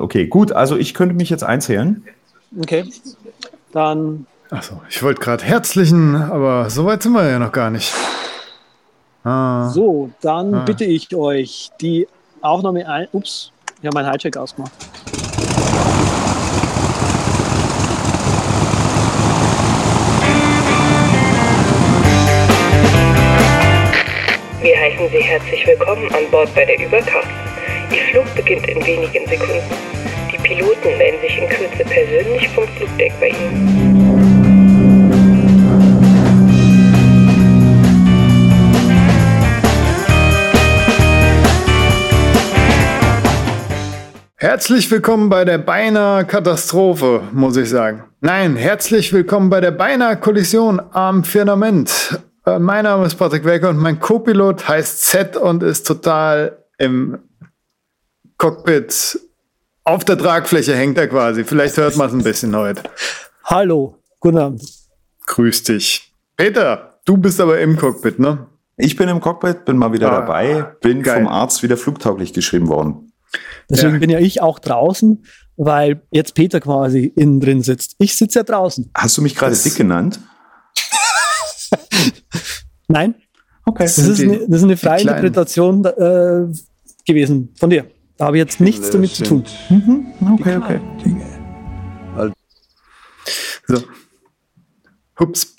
Okay, gut. Also ich könnte mich jetzt einzählen. Okay. Dann. Achso, ich wollte gerade herzlichen, aber so weit sind wir ja noch gar nicht. Ah. So, dann ah. bitte ich euch die Aufnahme ein. Ups, ich habe meinen Hijack ausgemacht. Wir heißen Sie herzlich willkommen an Bord bei der Überkraft. Ihr Flug beginnt in wenigen Sekunden. Die Piloten melden sich in Kürze persönlich vom Flugdeck bei Ihnen. Herzlich willkommen bei der beinahe Katastrophe, muss ich sagen. Nein, herzlich willkommen bei der beinahe Kollision am Firmament. Äh, mein Name ist Patrick Welker und mein Co-Pilot heißt Z und ist total im Cockpit auf der Tragfläche hängt er quasi. Vielleicht hört man es ein bisschen heute. Hallo, guten Abend. Grüß dich. Peter, du bist aber im Cockpit, ne? Ich bin im Cockpit, bin mal wieder ah, dabei, bin geil. vom Arzt wieder flugtauglich geschrieben worden. Deswegen ja. bin ja ich auch draußen, weil jetzt Peter quasi innen drin sitzt. Ich sitze ja draußen. Hast du mich gerade dick genannt? Nein. Okay. Das ist, eine, das ist eine freie Interpretation äh, gewesen von dir. Da habe ich jetzt nichts das damit zu tun. Mhm. Okay, okay. So. Ups.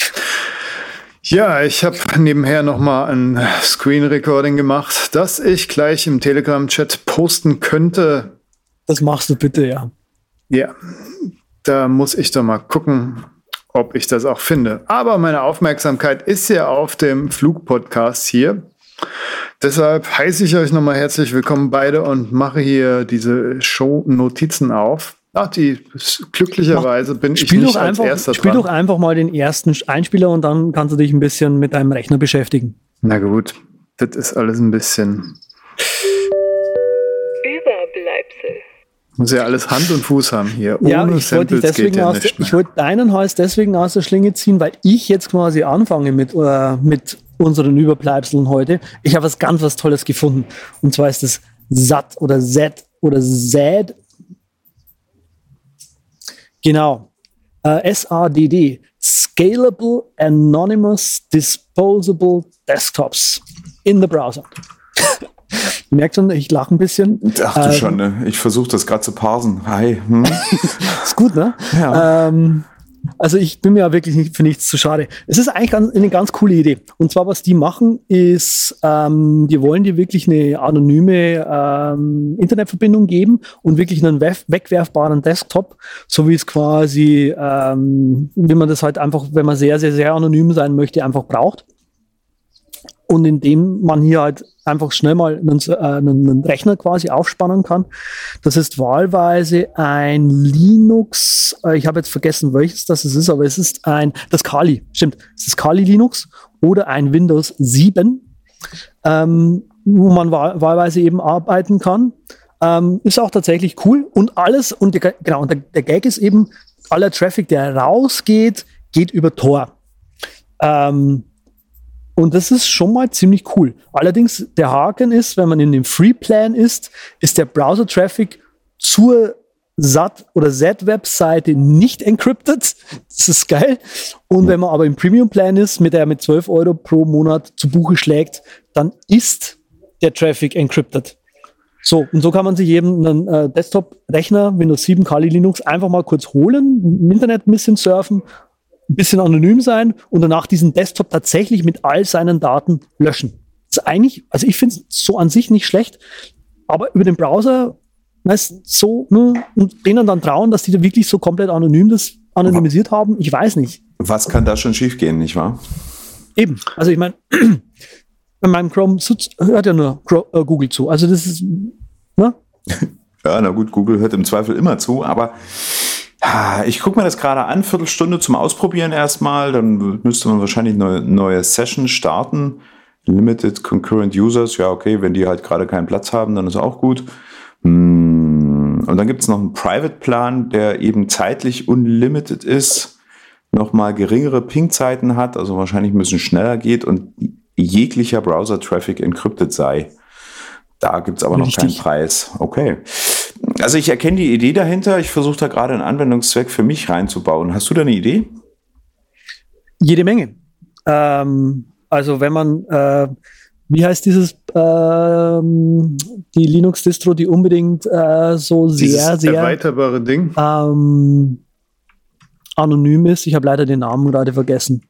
Ja, ich habe nebenher nochmal ein Screen Recording gemacht, das ich gleich im Telegram-Chat posten könnte. Das machst du bitte, ja. Ja, da muss ich doch mal gucken, ob ich das auch finde. Aber meine Aufmerksamkeit ist ja auf dem Flugpodcast hier. Deshalb heiße ich euch nochmal herzlich willkommen beide und mache hier diese Show-Notizen auf. Ach, die glücklicherweise bin ich nicht als einfach, erster Spiel dran. doch einfach mal den ersten Einspieler und dann kannst du dich ein bisschen mit deinem Rechner beschäftigen. Na gut, das ist alles ein bisschen. Überbleibsel. Muss ja alles Hand und Fuß haben hier. Ja, Ohne ich wollte, deswegen ja aus, ich wollte deinen Hals deswegen aus der Schlinge ziehen, weil ich jetzt quasi anfange mit, äh, mit unseren Überbleibseln heute. Ich habe was ganz was Tolles gefunden. Und zwar ist das SAT oder Z oder Z. Genau. Äh, SADD. Scalable Anonymous Disposable Desktops in the Browser. Ihr merkt schon, ich lache ein bisschen. Ach du ähm, schon, ne? ich versuche das gerade zu parsen. Hi. Hm? ist gut, ne? Ja. Ähm, also ich bin mir ja wirklich nicht, für nichts zu schade. Es ist eigentlich ganz, eine ganz coole Idee. Und zwar, was die machen, ist, ähm, die wollen dir wirklich eine anonyme ähm, Internetverbindung geben und wirklich einen wegwerfbaren Desktop, so wie es quasi, ähm, wie man das halt einfach, wenn man sehr, sehr, sehr anonym sein möchte, einfach braucht und indem man hier halt einfach schnell mal einen, äh, einen, Rechner quasi aufspannen kann. Das ist wahlweise ein Linux, äh, ich habe jetzt vergessen, welches das ist, aber es ist ein, das Kali, stimmt, es ist Kali Linux oder ein Windows 7, ähm, wo man wahl wahlweise eben arbeiten kann. Ähm, ist auch tatsächlich cool und alles, und der, genau, und der, der Gag ist eben, aller Traffic, der rausgeht, geht über Tor. Ähm, und das ist schon mal ziemlich cool. Allerdings, der Haken ist, wenn man in dem Free Plan ist, ist der Browser-Traffic zur SAT oder Z-Webseite nicht encrypted. Das ist geil. Und wenn man aber im Premium-Plan ist, mit der mit 12 Euro pro Monat zu Buche schlägt, dann ist der Traffic encrypted. So, und so kann man sich eben einen äh, Desktop-Rechner, Windows 7, Kali Linux, einfach mal kurz holen, im Internet ein bisschen surfen ein bisschen anonym sein und danach diesen Desktop tatsächlich mit all seinen Daten löschen. Das ist eigentlich, also ich finde es so an sich nicht schlecht, aber über den Browser weißt, so ne, und denen dann trauen, dass die da wirklich so komplett anonym das anonymisiert haben, ich weiß nicht. Was kann da schon schiefgehen, nicht wahr? Eben. Also ich meine, bei meinem Chrome hört ja nur äh, Google zu. Also das ist, ne? Ja, na gut, Google hört im Zweifel immer zu, aber ich gucke mir das gerade an, Viertelstunde zum Ausprobieren erstmal. Dann müsste man wahrscheinlich eine neue Session starten. Limited Concurrent Users, ja, okay, wenn die halt gerade keinen Platz haben, dann ist auch gut. Hm, und dann gibt es noch einen Private-Plan, der eben zeitlich unlimited ist, nochmal geringere Ping-Zeiten hat, also wahrscheinlich ein bisschen schneller geht und jeglicher Browser-Traffic encrypted sei. Da gibt es aber Richtig. noch keinen Preis. Okay. Also ich erkenne die Idee dahinter. Ich versuche da gerade einen Anwendungszweck für mich reinzubauen. Hast du da eine Idee? Jede Menge. Ähm, also wenn man, äh, wie heißt dieses, ähm, die Linux-Distro, die unbedingt äh, so Dieses sehr, sehr erweiterbare Ding. ähm, anonym ist. Ich habe leider den Namen gerade vergessen.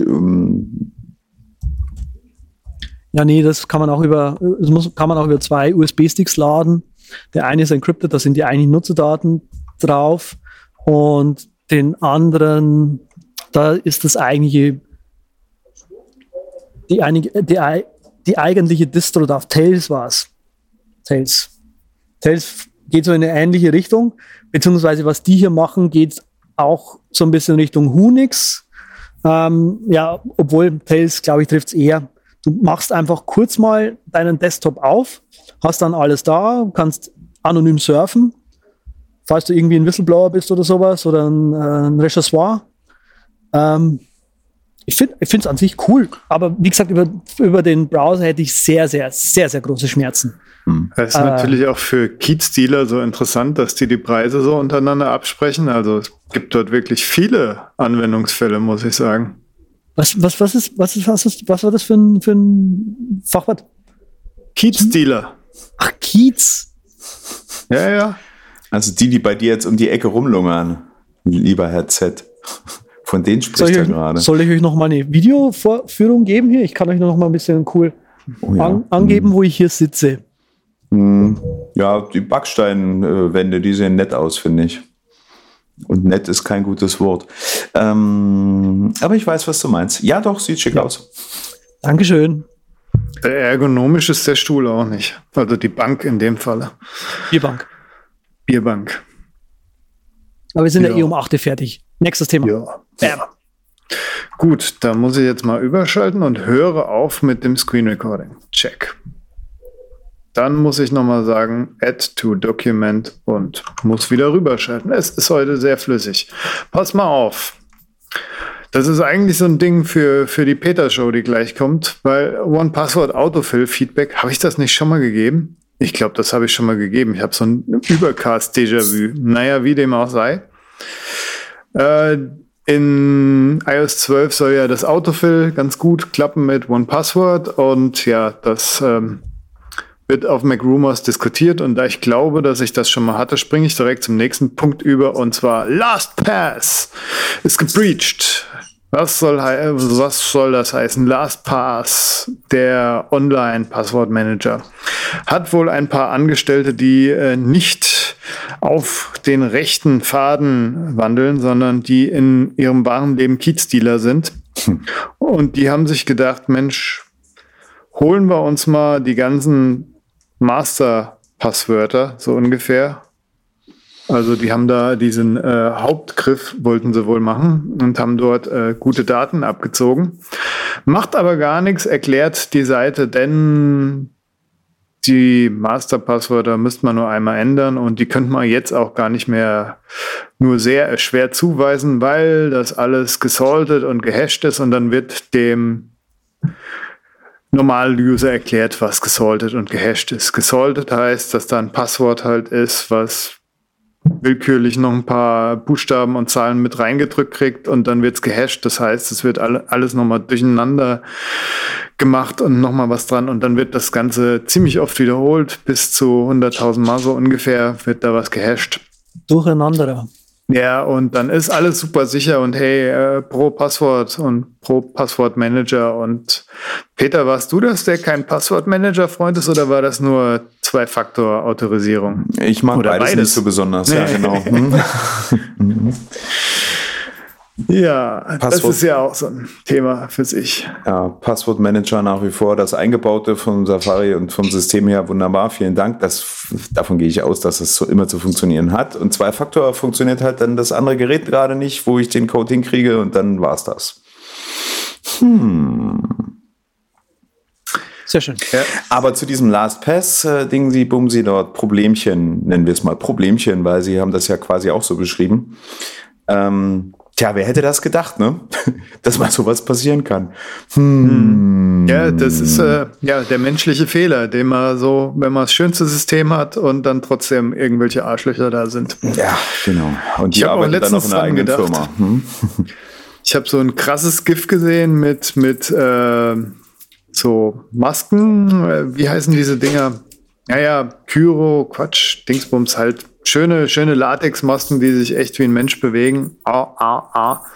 Ähm, Ja, nee, das kann man auch über, das muss, kann man auch über zwei USB-Sticks laden. Der eine ist encrypted, da sind die eigentlichen Nutzerdaten drauf. Und den anderen, da ist das eigentliche, die, einige, die, die eigentliche Distro drauf. Tails war's. Tails. Tails geht so in eine ähnliche Richtung. Beziehungsweise was die hier machen, geht auch so ein bisschen Richtung Unix. Ähm, ja, obwohl Tails, glaube ich, trifft's eher. Du machst einfach kurz mal deinen Desktop auf, hast dann alles da, kannst anonym surfen, falls du irgendwie ein Whistleblower bist oder sowas oder ein, äh, ein Rechervoir. Ähm, ich finde es an sich cool, aber wie gesagt, über, über den Browser hätte ich sehr, sehr, sehr, sehr große Schmerzen. Das ist Äh. natürlich auch für Kiez-Dealer so interessant, dass die die Preise so untereinander absprechen. Also es gibt dort wirklich viele Anwendungsfälle, muss ich sagen. Was, was, was, ist, was, ist, was, ist, was war das für ein, für ein Fachwort? Kiez-Dealer. Ach, Kiez. Ja, ja. also die, die bei dir jetzt um die Ecke rumlungern, lieber Herr Z. Von denen spricht ich, er gerade. soll ich euch noch mal eine Videovorführung geben hier? Ich kann euch noch mal ein bisschen cool Oh ja. an, angeben, wo ich hier sitze. Hm, Ja, die Backsteinwände, die sehen nett aus, finde ich. Und nett ist kein gutes Wort. Ähm, aber ich weiß, was du meinst. Ja, doch, sieht schick aus. Dankeschön. Ergonomisch ist der Stuhl auch nicht. Also die Bank in dem Falle. Bierbank. Bierbank. Aber wir sind ja, Ja. eh um 8 Uhr fertig. Nächstes Thema. Ja. Bam. Gut, da muss ich jetzt mal überschalten und höre auf mit dem Screen Recording. Check. Dann muss ich nochmal sagen, add to document und muss wieder rüberschalten. Es ist heute sehr flüssig. Pass mal auf. Das ist eigentlich so ein Ding für, für die Peter-Show, die gleich kommt, weil One Password Autofill Feedback, habe ich das nicht schon mal gegeben? Ich glaube, das habe ich schon mal gegeben. Ich habe so ein Übercast-Déjà-vu. Naja, wie dem auch sei. Äh, in iOS 12 soll ja das Autofill ganz gut klappen mit OnePassword und ja, das ähm, wird auf MacRumors diskutiert und da ich glaube, dass ich das schon mal hatte, springe ich direkt zum nächsten Punkt über und zwar LastPass ist gebreached. Was soll, was soll das heißen? LastPass, der Online-Passwortmanager, hat wohl ein paar Angestellte, die äh, nicht auf den rechten Faden wandeln, sondern die in ihrem wahren Leben Kiezdealer sind. Und die haben sich gedacht, Mensch, holen wir uns mal die ganzen Master-Passwörter, so ungefähr. Also die haben da diesen äh, Hauptgriff, wollten sie wohl machen und haben dort äh, gute Daten abgezogen. Macht aber gar nichts, erklärt die Seite, denn die Masterpasswörter müsste man nur einmal ändern und die könnte man jetzt auch gar nicht mehr nur sehr schwer zuweisen, weil das alles gesaltet und gehasht ist und dann wird dem normalen User erklärt, was gesaltet und gehasht ist. Gesaltet heißt, dass da ein Passwort halt ist, was willkürlich noch ein paar Buchstaben und Zahlen mit reingedrückt kriegt und dann wird's gehasht. Das heißt, es wird alle, alles nochmal durcheinander gemacht und nochmal was dran und dann wird das Ganze ziemlich oft wiederholt, bis zu 100.000 Mal so ungefähr wird da was gehasht. Durcheinander. Ja, und dann ist alles super sicher und hey, äh, pro Passwort und pro Passwortmanager. Und Peter, warst du das, der kein Passwortmanager-Freund ist, oder war das nur Zwei-Faktor-Autorisierung? Ich mag beides, beides. nicht so besonders. Ja, Nee. genau. Hm. Ja, das Passwort- ist ja auch so ein Thema für sich. Ja, Passwortmanager nach wie vor das eingebaute vom Safari und vom System her wunderbar. Vielen Dank. Das, davon gehe ich aus, dass es so immer zu funktionieren hat. Und Zwei-Faktor funktioniert halt dann das andere Gerät gerade nicht, wo ich den Code hinkriege und dann war's das. Sehr schön. Aber zu diesem LastPass-Ding, Sie Bumsi dort Problemchen, nennen wir es mal Problemchen, weil Sie haben das ja quasi auch so beschrieben. Ähm, Tja, wer hätte das gedacht, ne? Dass mal sowas passieren kann. Hm. Ja, das ist äh, ja der menschliche Fehler, den man so, wenn man das schönste System hat und dann trotzdem irgendwelche Arschlöcher da sind. Ja, genau. Und ich habe letztens dann einer gedacht. Firma. Hm? Ich habe so ein krasses Gift gesehen mit mit äh, so Masken. Äh, wie heißen diese Dinger? Naja, Kyro, Quatsch, Dingsbums halt schöne, schöne Latexmasken, die sich echt wie ein Mensch bewegen. Ah, ah, ah.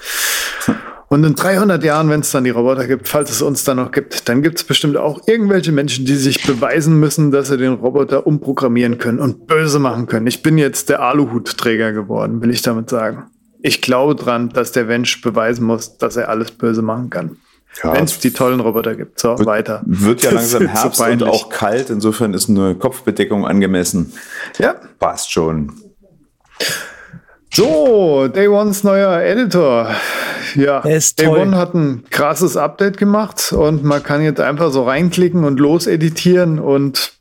Und in 300 Jahren, wenn es dann die Roboter gibt, falls es uns dann noch gibt, dann gibt es bestimmt auch irgendwelche Menschen, die sich beweisen müssen, dass sie den Roboter umprogrammieren können und böse machen können. Ich bin jetzt der Aluhutträger geworden, will ich damit sagen. Ich glaube dran, dass der Mensch beweisen muss, dass er alles böse machen kann. Ja, Wenn es die tollen Roboter gibt. So, wird, weiter. Wird ja langsam Herbst so und auch kalt. Insofern ist eine Kopfbedeckung angemessen. Ja. Passt schon. So, Day Ones neuer Editor. Ja, Day One hat ein krasses Update gemacht und man kann jetzt einfach so reinklicken und loseditieren und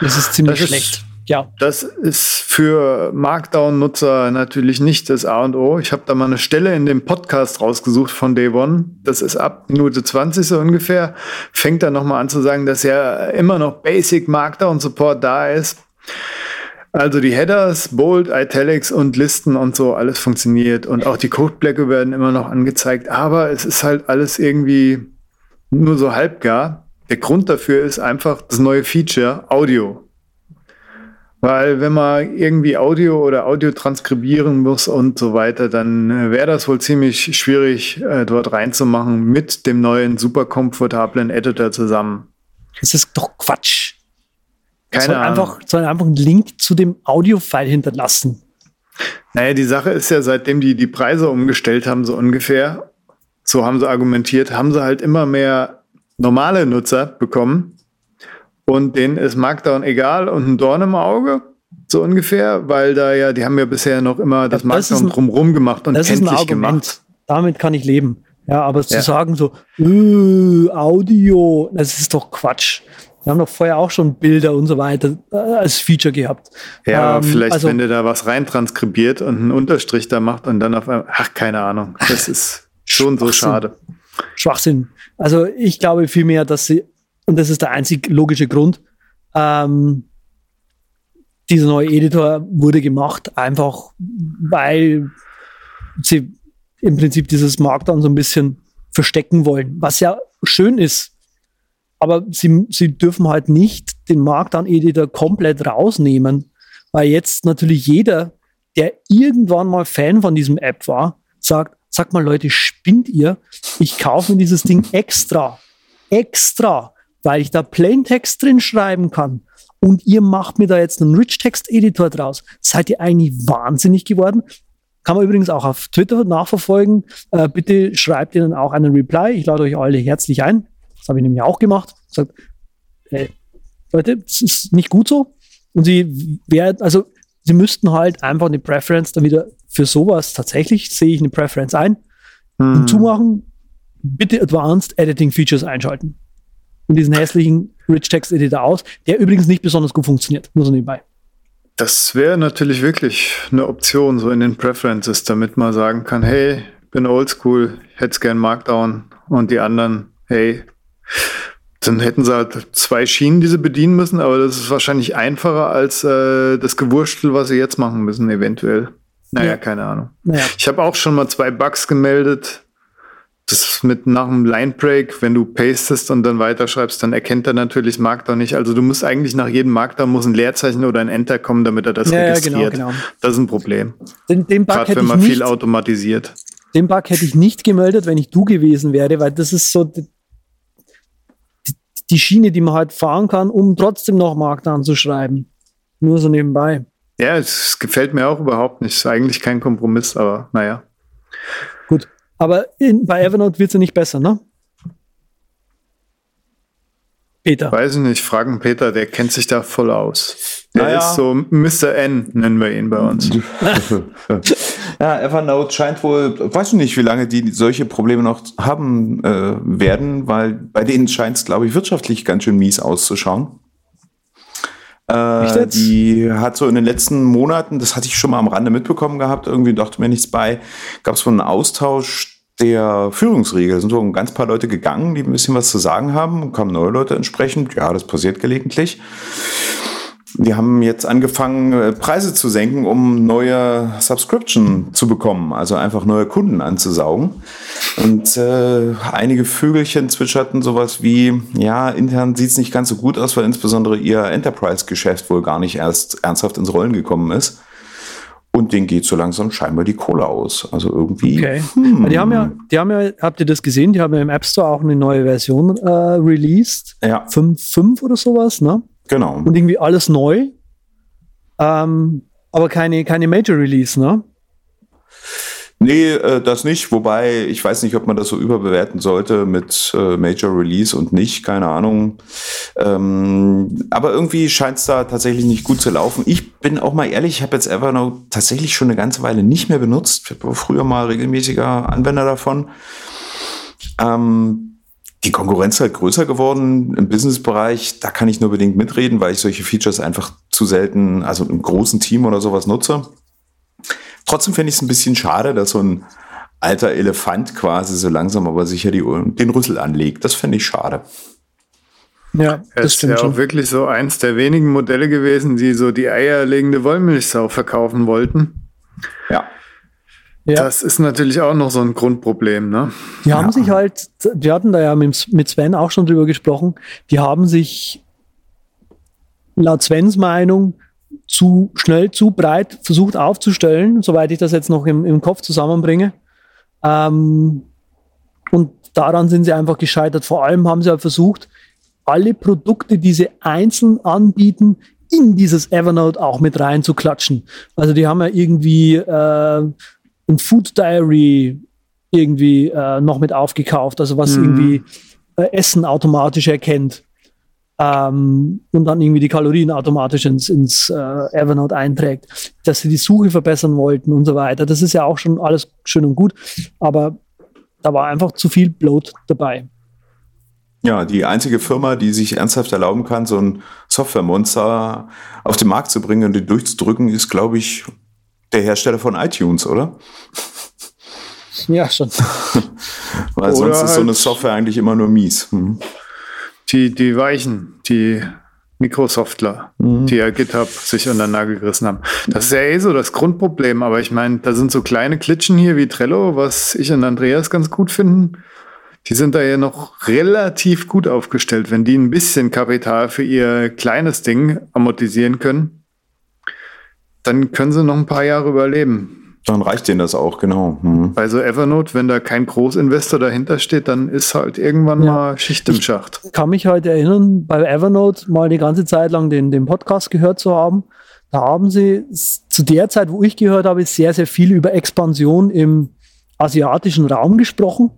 das ist ziemlich das schlecht. Ist, ja. Das ist für Markdown-Nutzer natürlich nicht das A und O. Ich habe da mal eine Stelle in dem Podcast rausgesucht von Day One. Das ist ab Minute 20 so ungefähr. Fängt dann nochmal an zu sagen, dass ja immer noch Basic Markdown Support da ist. Also die Headers, Bold, Italics und Listen und so, alles funktioniert. Und auch die Codeblöcke werden immer noch angezeigt. Aber es ist halt alles irgendwie nur so halbgar. Der Grund dafür ist einfach das neue Feature Audio. Weil wenn man irgendwie Audio oder Audio transkribieren muss und so weiter, dann äh, wäre das wohl ziemlich schwierig, äh, dort reinzumachen mit dem neuen super komfortablen Editor zusammen. Das ist doch Quatsch. Keine soll. Einfach, soll einfach einen Link zu dem Audio-File hinterlassen. Naja, die Sache ist ja, seitdem die die Preise umgestellt haben, so ungefähr, so haben sie argumentiert, haben sie halt immer mehr normale Nutzer bekommen, und denen ist Markdown egal und ein Dorn im Auge, so ungefähr, weil da ja, die haben ja bisher noch immer das, das Markdown ein, drumrum gemacht und das kenntlich ist ein gemacht. Damit kann ich leben. Ja, aber ja. zu sagen so, äh, Audio, das ist doch Quatsch. Wir haben doch vorher auch schon Bilder und so weiter äh, als Feature gehabt. Ja, ähm, vielleicht, also, wenn du da was reintranskribiert und einen Unterstrich da macht und dann auf einmal, ach, keine Ahnung. Das ist schon so schade. Schwachsinn. Also ich glaube vielmehr, dass sie und das ist der einzig logische Grund. Ähm, dieser neue Editor wurde gemacht, einfach weil sie im Prinzip dieses Markdown so ein bisschen verstecken wollen, was ja schön ist. Aber sie, sie dürfen halt nicht den Markdown-Editor komplett rausnehmen, weil jetzt natürlich jeder, der irgendwann mal Fan von diesem App war, sagt, sag mal Leute, spinnt ihr? Ich kaufe mir dieses Ding extra. Extra weil ich da Plaintext drin schreiben kann und ihr macht mir da jetzt einen Rich-Text-Editor draus. Seid ihr eigentlich wahnsinnig geworden? Kann man übrigens auch auf Twitter nachverfolgen. Äh, bitte schreibt ihnen auch einen Reply. Ich lade euch alle herzlich ein. Das habe ich nämlich auch gemacht. Sagt, äh, Leute, das ist nicht gut so. Und sie werden, also sie müssten halt einfach eine Preference dann wieder für sowas tatsächlich, sehe ich eine Preference ein, hm. und zumachen, bitte Advanced Editing Features einschalten und diesen hässlichen Rich Text Editor aus, der übrigens nicht besonders gut funktioniert, nur so nebenbei. Das wäre natürlich wirklich eine Option, so in den Preferences, damit man sagen kann, hey, bin oldschool, hätte gern Markdown und die anderen, hey, dann hätten sie halt zwei Schienen, die sie bedienen müssen, aber das ist wahrscheinlich einfacher als äh, das Gewurstel, was sie jetzt machen müssen, eventuell. Naja, ja. keine Ahnung. Naja. Ich habe auch schon mal zwei Bugs gemeldet, das mit nach dem Line Break, wenn du pastest und dann weiterschreibst, dann erkennt er natürlich Markdown nicht. Also du musst eigentlich nach jedem Markdown muss ein Leerzeichen oder ein Enter kommen, damit er das ja, registriert. Genau, genau. Das ist ein Problem. Den, den Bug Gerade wenn man viel automatisiert. Den Bug hätte ich nicht gemeldet, wenn ich du gewesen wäre, weil das ist so die, die Schiene, die man halt fahren kann, um trotzdem noch Markdown zu schreiben. Nur so nebenbei. Ja, es gefällt mir auch überhaupt nicht. Ist eigentlich kein Kompromiss, aber naja. Gut. Aber in, bei Evernote wird es ja nicht besser, ne? Peter. Weiß ich nicht, fragen Peter, der kennt sich da voll aus. Der naja. ist so Mr. N, nennen wir ihn bei uns. ja, Evernote scheint wohl, weiß ich nicht, wie lange die solche Probleme noch haben äh, werden, weil bei denen scheint es, glaube ich, wirtschaftlich ganz schön mies auszuschauen. Äh, die hat so in den letzten Monaten, das hatte ich schon mal am Rande mitbekommen gehabt, irgendwie dachte mir nichts bei, gab es wohl einen Austausch der Führungsregel. Es sind so ein ganz paar Leute gegangen, die ein bisschen was zu sagen haben kamen neue Leute entsprechend. Ja, das passiert gelegentlich. Die haben jetzt angefangen, äh, Preise zu senken, um neue Subscription zu bekommen, also einfach neue Kunden anzusaugen. Und äh, einige Vögelchen zwitscherten sowas wie, ja, intern sieht's nicht ganz so gut aus, weil insbesondere ihr Enterprise-Geschäft wohl gar nicht erst ernsthaft ins Rollen gekommen ist. Und denen geht so langsam scheinbar die Kohle aus. Also irgendwie. Okay. Hm. Die haben ja, die haben ja, habt ihr das gesehen? Die haben ja im App Store auch eine neue Version äh, released. Ja. 5.5 oder sowas, ne? Genau. Und irgendwie alles neu. Ähm, aber keine, keine Major Release, ne? Nee, äh, das nicht. Wobei, ich weiß nicht, ob man das so überbewerten sollte mit äh, Major Release und nicht, keine Ahnung. Ähm, aber irgendwie scheint es da tatsächlich nicht gut zu laufen. Ich bin auch mal ehrlich, ich habe jetzt Evernote tatsächlich schon eine ganze Weile nicht mehr benutzt. Ich war früher mal regelmäßiger Anwender davon. Ähm, die Konkurrenz ist halt größer geworden im Businessbereich. Da kann ich nur bedingt mitreden, weil ich solche Features einfach zu selten, also im großen Team oder sowas nutze. Trotzdem finde ich es ein bisschen schade, dass so ein alter Elefant quasi so langsam aber sicher die, den Rüssel anlegt. Das finde ich schade. Ja, das ist ja auch wirklich so eins der wenigen Modelle gewesen, die so die eierlegende Wollmilchsau verkaufen wollten. Ja. Ja. Das ist natürlich auch noch so ein Grundproblem, ne? Die haben ja. sich halt, wir hatten da ja mit, mit Sven auch schon drüber gesprochen, die haben sich laut Svens Meinung zu schnell, zu breit versucht aufzustellen, soweit ich das jetzt noch im, im Kopf zusammenbringe. Ähm, und daran sind sie einfach gescheitert. Vor allem haben sie halt versucht, alle Produkte, die sie einzeln anbieten, in dieses Evernote auch mit reinzuklatschen. Also die haben ja irgendwie äh, ein Food Diary irgendwie äh, noch mit aufgekauft, also was mhm. irgendwie äh, Essen automatisch erkennt ähm, und dann irgendwie die Kalorien automatisch ins, ins äh, Evernote einträgt, dass sie die Suche verbessern wollten und so weiter. Das ist ja auch schon alles schön und gut, aber da war einfach zu viel Bloat dabei. Ja, die einzige Firma, die sich ernsthaft erlauben kann, so ein Softwaremonster auf den Markt zu bringen und den durchzudrücken, ist, glaube ich, der Hersteller von iTunes, oder? Ja, schon. Weil oder sonst ist so eine halt Software eigentlich immer nur mies. Mhm. Die, die Weichen, die Microsoftler, mhm. die ja GitHub sich unter den Nagel gerissen haben. Das ist ja eh so das Grundproblem, aber ich meine, da sind so kleine Klitschen hier wie Trello, was ich und Andreas ganz gut finden. Die sind da ja noch relativ gut aufgestellt, wenn die ein bisschen Kapital für ihr kleines Ding amortisieren können dann können sie noch ein paar Jahre überleben. Dann reicht denen das auch, genau. Mhm. Bei so Evernote, wenn da kein Großinvestor dahinter steht, dann ist halt irgendwann ja. mal Schicht im Schacht. Ich kann mich halt erinnern, bei Evernote mal die ganze Zeit lang den, den Podcast gehört zu haben. Da haben sie zu der Zeit, wo ich gehört habe, sehr, sehr viel über Expansion im asiatischen Raum gesprochen.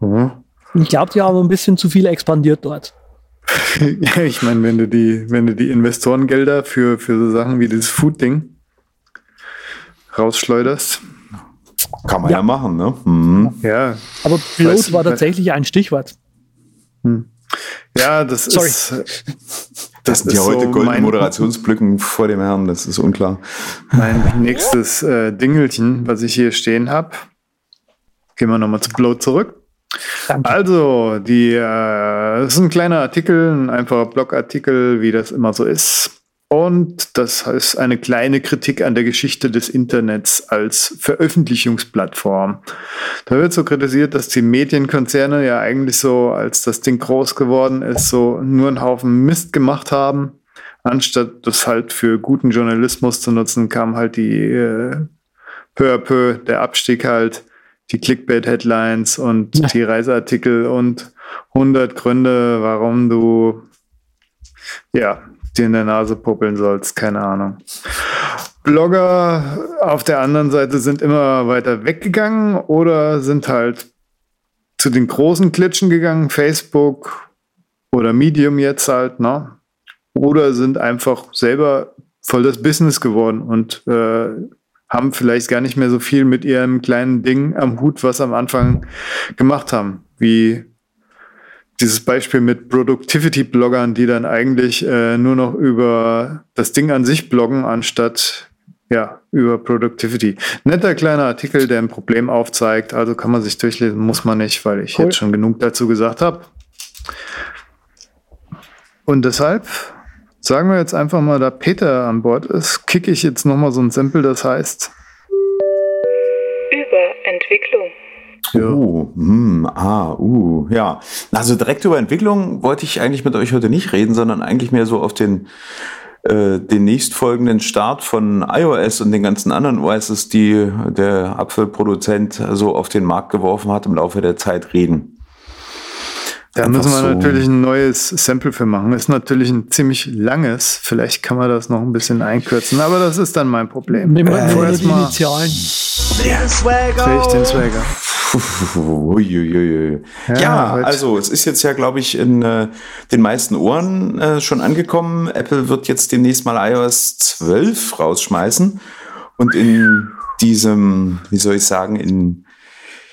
Mhm. Ich glaube, die haben ein bisschen zu viel expandiert dort. ja, ich meine, wenn du die, wenn du die Investorengelder für, für so Sachen wie das Food-Ding rausschleuderst. Kann man ja, ja machen, ne? Mhm. Ja. Aber Pilot war tatsächlich ein Stichwort. Hm. Ja, das Sorry. ist. Das, sind ja heute so goldene Moderationsblücken vor dem Herrn, das ist unklar. Mein nächstes äh, Dingelchen, was ich hier stehen habe. Gehen wir nochmal zu Blow zurück. Danke. Also, die, äh, das ist ein kleiner Artikel, ein einfacher Blogartikel, wie das immer so ist. Und das ist eine kleine Kritik an der Geschichte des Internets als Veröffentlichungsplattform. Da wird so kritisiert, dass die Medienkonzerne ja eigentlich so, als das Ding groß geworden ist, so nur einen Haufen Mist gemacht haben. Anstatt das halt für guten Journalismus zu nutzen, kam halt die äh, peu à peu der Abstieg halt, die Clickbait-Headlines und ja. die Reiseartikel und 100 Gründe, warum du ja, dir in der Nase puppeln sollst, keine Ahnung. Blogger auf der anderen Seite sind immer weiter weggegangen oder sind halt zu den großen Klitschen gegangen, Facebook oder Medium jetzt halt, ne? Oder sind einfach selber voll das Business geworden und äh, haben vielleicht gar nicht mehr so viel mit ihrem kleinen Ding am Hut, was am Anfang gemacht haben, wie dieses Beispiel mit Productivity-Bloggern, die dann eigentlich äh, nur noch über das Ding an sich bloggen, anstatt ja, über Productivity. Netter kleiner Artikel, der ein Problem aufzeigt. Also kann man sich durchlesen, muss man nicht, weil ich cool. jetzt schon genug dazu gesagt habe. Und deshalb sagen wir jetzt einfach mal, da Peter an Bord ist, kicke ich jetzt nochmal so ein Sample, das heißt Ja. Uh, hm, ah, uh, ja. Also direkt über Entwicklung wollte ich eigentlich mit euch heute nicht reden, sondern eigentlich mehr so auf den, äh, den nächstfolgenden Start von iOS und den ganzen anderen OSs, die der Apfelproduzent so auf den Markt geworfen hat, im Laufe der Zeit reden. Da Einfach müssen wir so natürlich ein neues Sample für machen. Das ist natürlich ein ziemlich langes. Vielleicht kann man das noch ein bisschen einkürzen, aber das ist dann mein Problem. Nehmen wir äh, die Initialen. Ja, Swagger. ich den Swagger. Ja, ja also es ist jetzt ja, glaube ich, in äh, den meisten Ohren äh, schon angekommen. Apple wird jetzt demnächst mal iOS 12 rausschmeißen. Und in diesem, wie soll ich sagen, in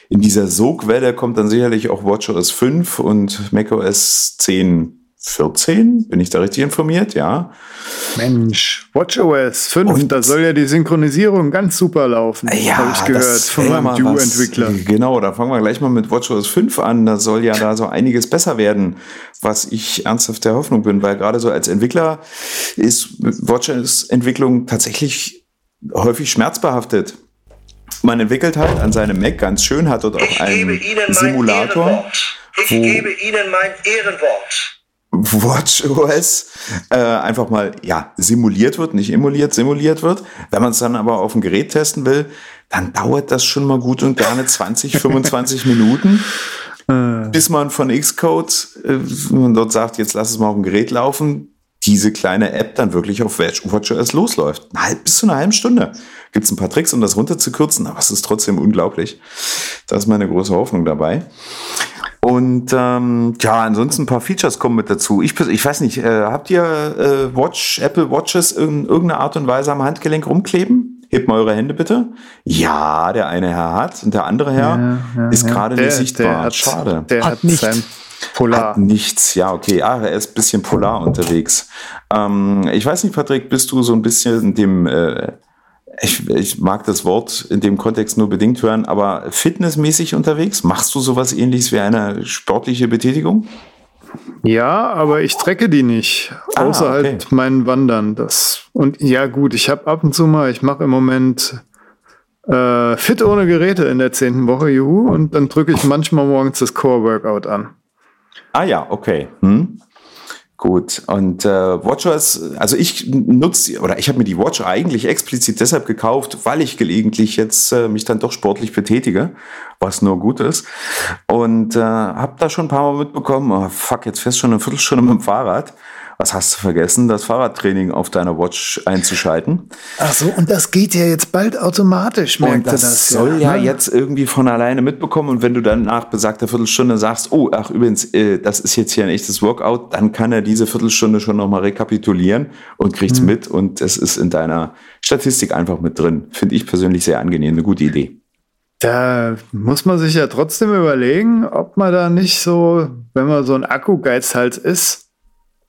in dieser Sogwelle kommt dann sicherlich auch WatchOS 5 und macOS 10 14, bin ich da richtig informiert, ja. Mensch, WatchOS 5, und da soll ja die Synchronisierung ganz super laufen, ja, habe ich gehört von meinem Duo-Entwickler. Genau, da fangen wir gleich mal mit WatchOS 5 an. Da soll ja da so einiges besser werden, was ich ernsthaft der Hoffnung bin, weil gerade so als Entwickler ist WatchOS-Entwicklung tatsächlich häufig schmerzbehaftet man entwickelt halt an seinem Mac ganz schön, hat dort auch einen Simulator. Ich gebe Ihnen mein Ehrenwort. WatchOS äh, einfach mal ja simuliert wird, nicht emuliert, simuliert wird. Wenn man es dann aber auf dem Gerät testen will, dann dauert das schon mal gut und gerne 20, 25 Minuten, äh. bis man von Xcode äh, dort sagt, jetzt lass es mal auf dem Gerät laufen diese kleine App dann wirklich auf WatchOS losläuft. Eine bis zu einer halben Stunde. Gibt es ein paar Tricks, um das runterzukürzen, aber es ist trotzdem unglaublich. Da ist meine große Hoffnung dabei. Und ähm, ja, ansonsten ein paar Features kommen mit dazu. Ich, ich weiß nicht, äh, habt ihr äh, Watch, Apple Watches in irgendeiner Art und Weise am Handgelenk rumkleben? Hebt mal eure Hände bitte. Ja, der eine Herr hat und der andere Herr ja, ja, ist ja. gerade nicht sichtbar. Hat, Schade. Der hat, hat nicht. Sein Polar. Hat nichts, ja, okay. Ah, er ist ein bisschen polar unterwegs. Ähm, ich weiß nicht, Patrick, bist du so ein bisschen dem, äh, ich, ich mag das Wort in dem Kontext nur bedingt hören, aber fitnessmäßig unterwegs? Machst du sowas ähnliches wie eine sportliche Betätigung? Ja, aber ich trecke die nicht. Ah, außer okay. halt meinen Wandern. Das. Und ja, gut, ich habe ab und zu mal, ich mache im Moment äh, fit ohne Geräte in der zehnten Woche, juhu, und dann drücke ich manchmal morgens das Core-Workout an. Ah ja, okay. Hm. Gut, und äh, WatchOS, also ich nutze, oder ich habe mir die Watch eigentlich explizit deshalb gekauft, weil ich gelegentlich jetzt äh, mich dann doch sportlich betätige, was nur gut ist. Und äh, habe da schon ein paar Mal mitbekommen, oh, fuck, jetzt fährst du schon eine Viertelstunde mit dem Fahrrad was hast du vergessen, das Fahrradtraining auf deiner Watch einzuschalten? Ach so, und das geht ja jetzt bald automatisch, merkt das, das soll ja, ja, jetzt irgendwie von alleine mitbekommen und wenn du dann nach besagter Viertelstunde sagst, oh, ach übrigens, äh, das ist jetzt hier ein echtes Workout, dann kann er diese Viertelstunde schon nochmal rekapitulieren und kriegt's hm. mit und es ist in deiner Statistik einfach mit drin. Finde ich persönlich sehr angenehm, eine gute Idee. Da muss man sich ja trotzdem überlegen, ob man da nicht so, wenn man so ein Akkugeizhals ist,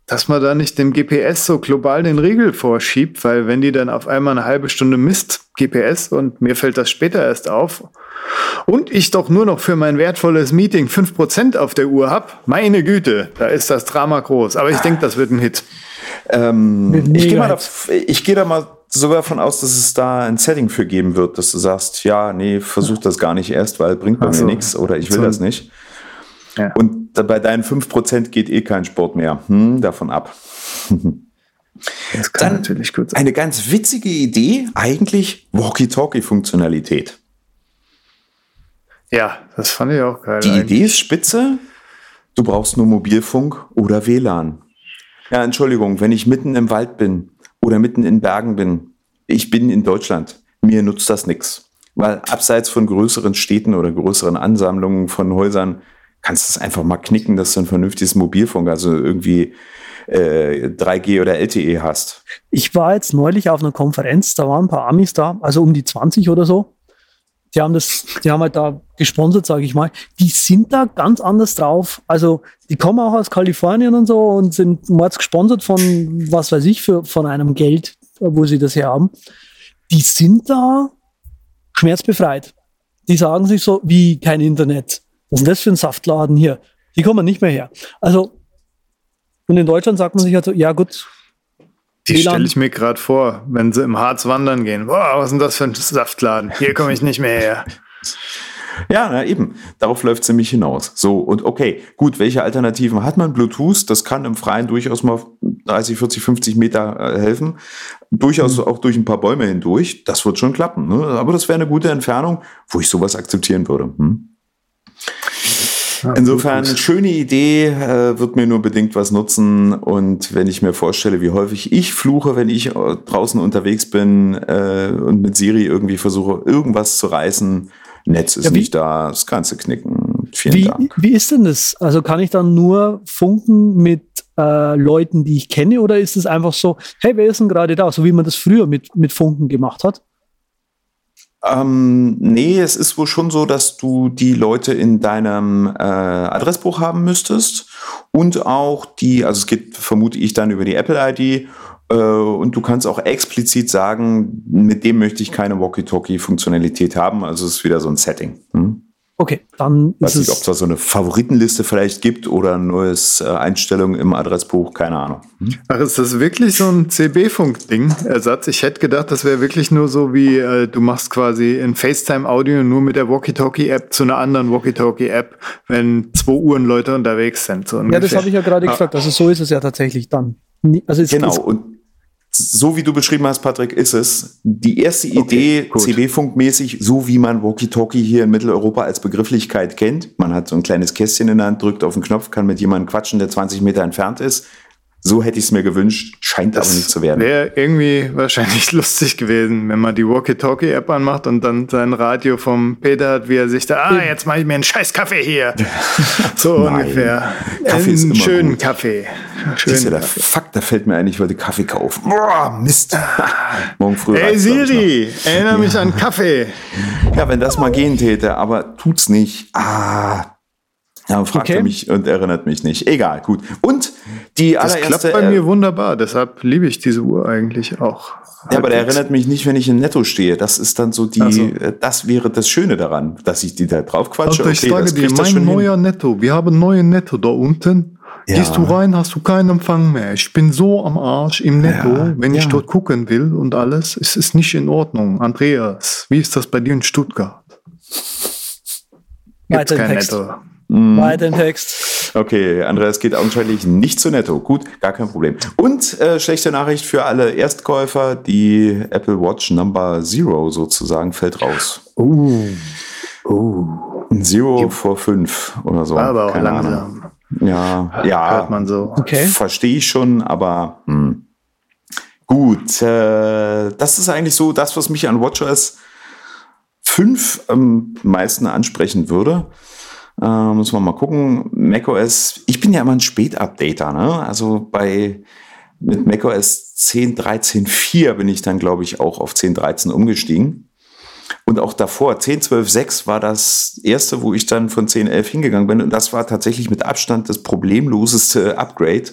dass man da nicht dem GPS so global den Riegel vorschiebt, weil wenn die dann auf einmal eine halbe Stunde misst, GPS, und mir fällt das später erst auf, und ich doch nur noch für mein wertvolles Meeting 5% auf der Uhr habe, meine Güte, da ist das Drama groß. Aber ich denke, das wird ein Hit. Ähm, ich gehe da, geh da mal sogar davon aus, dass es da ein Setting für geben wird, dass du sagst, ja, nee, versuch das gar nicht erst, weil bringt bei so. mir nichts oder ich will so. das nicht. Ja. Und bei deinen 5% geht eh kein Sport mehr. Hm, davon ab. Das kann Dann natürlich gut sein. Eine ganz witzige Idee, eigentlich Walkie-Talkie-Funktionalität. Ja, das fand ich auch geil. Die eigentlich. Idee ist spitze. Du brauchst nur Mobilfunk oder WLAN. Ja, Entschuldigung, wenn ich mitten im Wald bin oder mitten in Bergen bin, ich bin in Deutschland, mir nutzt das nichts. Weil abseits von größeren Städten oder größeren Ansammlungen von Häusern kannst du es einfach mal knicken, dass du ein vernünftiges Mobilfunk, also irgendwie äh, 3G oder LTE hast. Ich war jetzt neulich auf einer Konferenz, da waren ein paar Amis da, also um die 20 oder so. die haben das, die haben halt da gesponsert, sage ich mal. Die sind da ganz anders drauf. Also die kommen auch aus Kalifornien und so und sind mords gesponsert von, was weiß ich, für, von einem Geld, wo sie das her haben. Die sind da schmerzbefreit. Die sagen sich so, wie kein Internet. Was ist das für ein Saftladen hier? Die kommen nicht mehr her. Also, und in Deutschland sagt man sich halt so, ja gut, die stelle ich mir gerade vor, wenn sie im Harz wandern gehen. Boah, was ist denn das für ein Saftladen? Hier komme ich nicht mehr her. Ja, na eben. Darauf läuft es nämlich hinaus. So, und okay, gut, welche Alternativen hat man? Bluetooth, das kann im Freien durchaus mal 30, 40, 50 Meter äh, helfen. Durchaus mhm. auch durch ein paar Bäume hindurch. Das wird schon klappen. Ne? Aber das wäre eine gute Entfernung, wo ich sowas akzeptieren würde. Hm? Insofern, schöne Idee, äh, wird mir nur bedingt was nutzen. Und wenn ich mir vorstelle, wie häufig ich fluche, wenn ich äh, draußen unterwegs bin äh, und mit Siri irgendwie versuche, irgendwas zu reißen, Netz ist ja, nicht da, das Ganze knicken. Vielen wie, Dank. Wie ist denn das? Also kann ich dann nur funken mit äh, Leuten, die ich kenne, oder ist es einfach so, hey, wer ist denn gerade da? So wie man das früher mit, mit Funken gemacht hat? Ähm, nee, es ist wohl schon so, dass du die Leute in deinem äh, Adressbuch haben müsstest und auch die, also es geht, vermute ich, dann über die Apple-ID äh, und du kannst auch explizit sagen, mit dem möchte ich keine Walkie-Talkie-Funktionalität haben. Also es ist wieder so ein Setting. Hm? Okay, dann Weiß ist nicht, ob es da so eine Favoritenliste vielleicht gibt oder ein neues äh, Einstellung im Adressbuch, keine Ahnung. Hm? Ach, ist das wirklich so ein CB-Funk-Ding, Ersatz? Ich hätte gedacht, das wäre wirklich nur so wie, äh, du machst quasi ein FaceTime-Audio nur mit der Walkie-Talkie-App zu einer anderen Walkie-Talkie-App, wenn zwei Uhren Leute unterwegs sind. So ja, das habe ich ja gerade ah. gesagt. Also so ist es ja tatsächlich dann. Also genau, und so wie du beschrieben hast, Patrick, ist es. Die erste Idee, okay, CB-Funkmäßig, so wie man Walkie-Talkie hier in Mitteleuropa als Begrifflichkeit kennt. Man hat so ein kleines Kästchen in der Hand, drückt auf den Knopf, kann mit jemandem quatschen, der 20 Meter entfernt ist. So hätte ich es mir gewünscht, scheint das aber nicht zu werden. Wäre irgendwie wahrscheinlich lustig gewesen, wenn man die Walkie-Talkie-App anmacht und dann sein Radio vom Peter hat, wie er sich da, ah, jetzt mache ich mir einen scheiß Kaffee hier. so ungefähr. Kaffee einen ist immer schönen gut. Kaffee. Schönen ja der Fuck, da fällt mir ein, ich wollte Kaffee kaufen. Boah, Mist. Morgen früh. Hey Siri, erinnere mich an Kaffee. Ja, wenn das mal gehen täte, aber tut's nicht. Ah, ja, fragt okay. er mich und erinnert mich nicht. Egal, gut. Und die das allererste. Das klappt bei mir wunderbar, deshalb liebe ich diese Uhr eigentlich auch. Ja, aber der erinnert mich nicht, wenn ich im Netto stehe. Das ist dann so die, also. das wäre das Schöne daran, dass ich die da drauf quatsche. Also ich okay, sage dir, mein neuer hin. Netto, wir haben neuen Netto da unten. Ja. Gehst du rein, hast du keinen Empfang mehr. Ich bin so am Arsch im Netto, ja, wenn ja. ich dort gucken will und alles. Es ist nicht in Ordnung. Andreas, wie ist das bei dir in Stuttgart? Gibt's kein Netto. Mm. Weiter im Text. Okay, Andreas geht augenscheinlich nicht zu netto. Gut, gar kein Problem. Und äh, schlechte Nachricht für alle Erstkäufer, die Apple Watch Number Zero sozusagen fällt raus. Uh. Uh. Zero ja. vor fünf oder so. Aber auch Keine langsam. Ahnung. Ja, ja. Hört man so. Okay. Verstehe ich schon, aber hm. gut. Äh, das ist eigentlich so das, was mich an WatchOS 5 am meisten ansprechen würde. Äh, muss man mal gucken. macOS, ich bin ja immer ein Spätupdater, ne? Also bei mit macOS 10, 13, 4 bin ich dann, glaube ich, auch auf 10, 13 umgestiegen. Und auch davor, 10, 12, 6 war das erste, wo ich dann von 10, 11 hingegangen bin. Und das war tatsächlich mit Abstand das problemloseste Upgrade,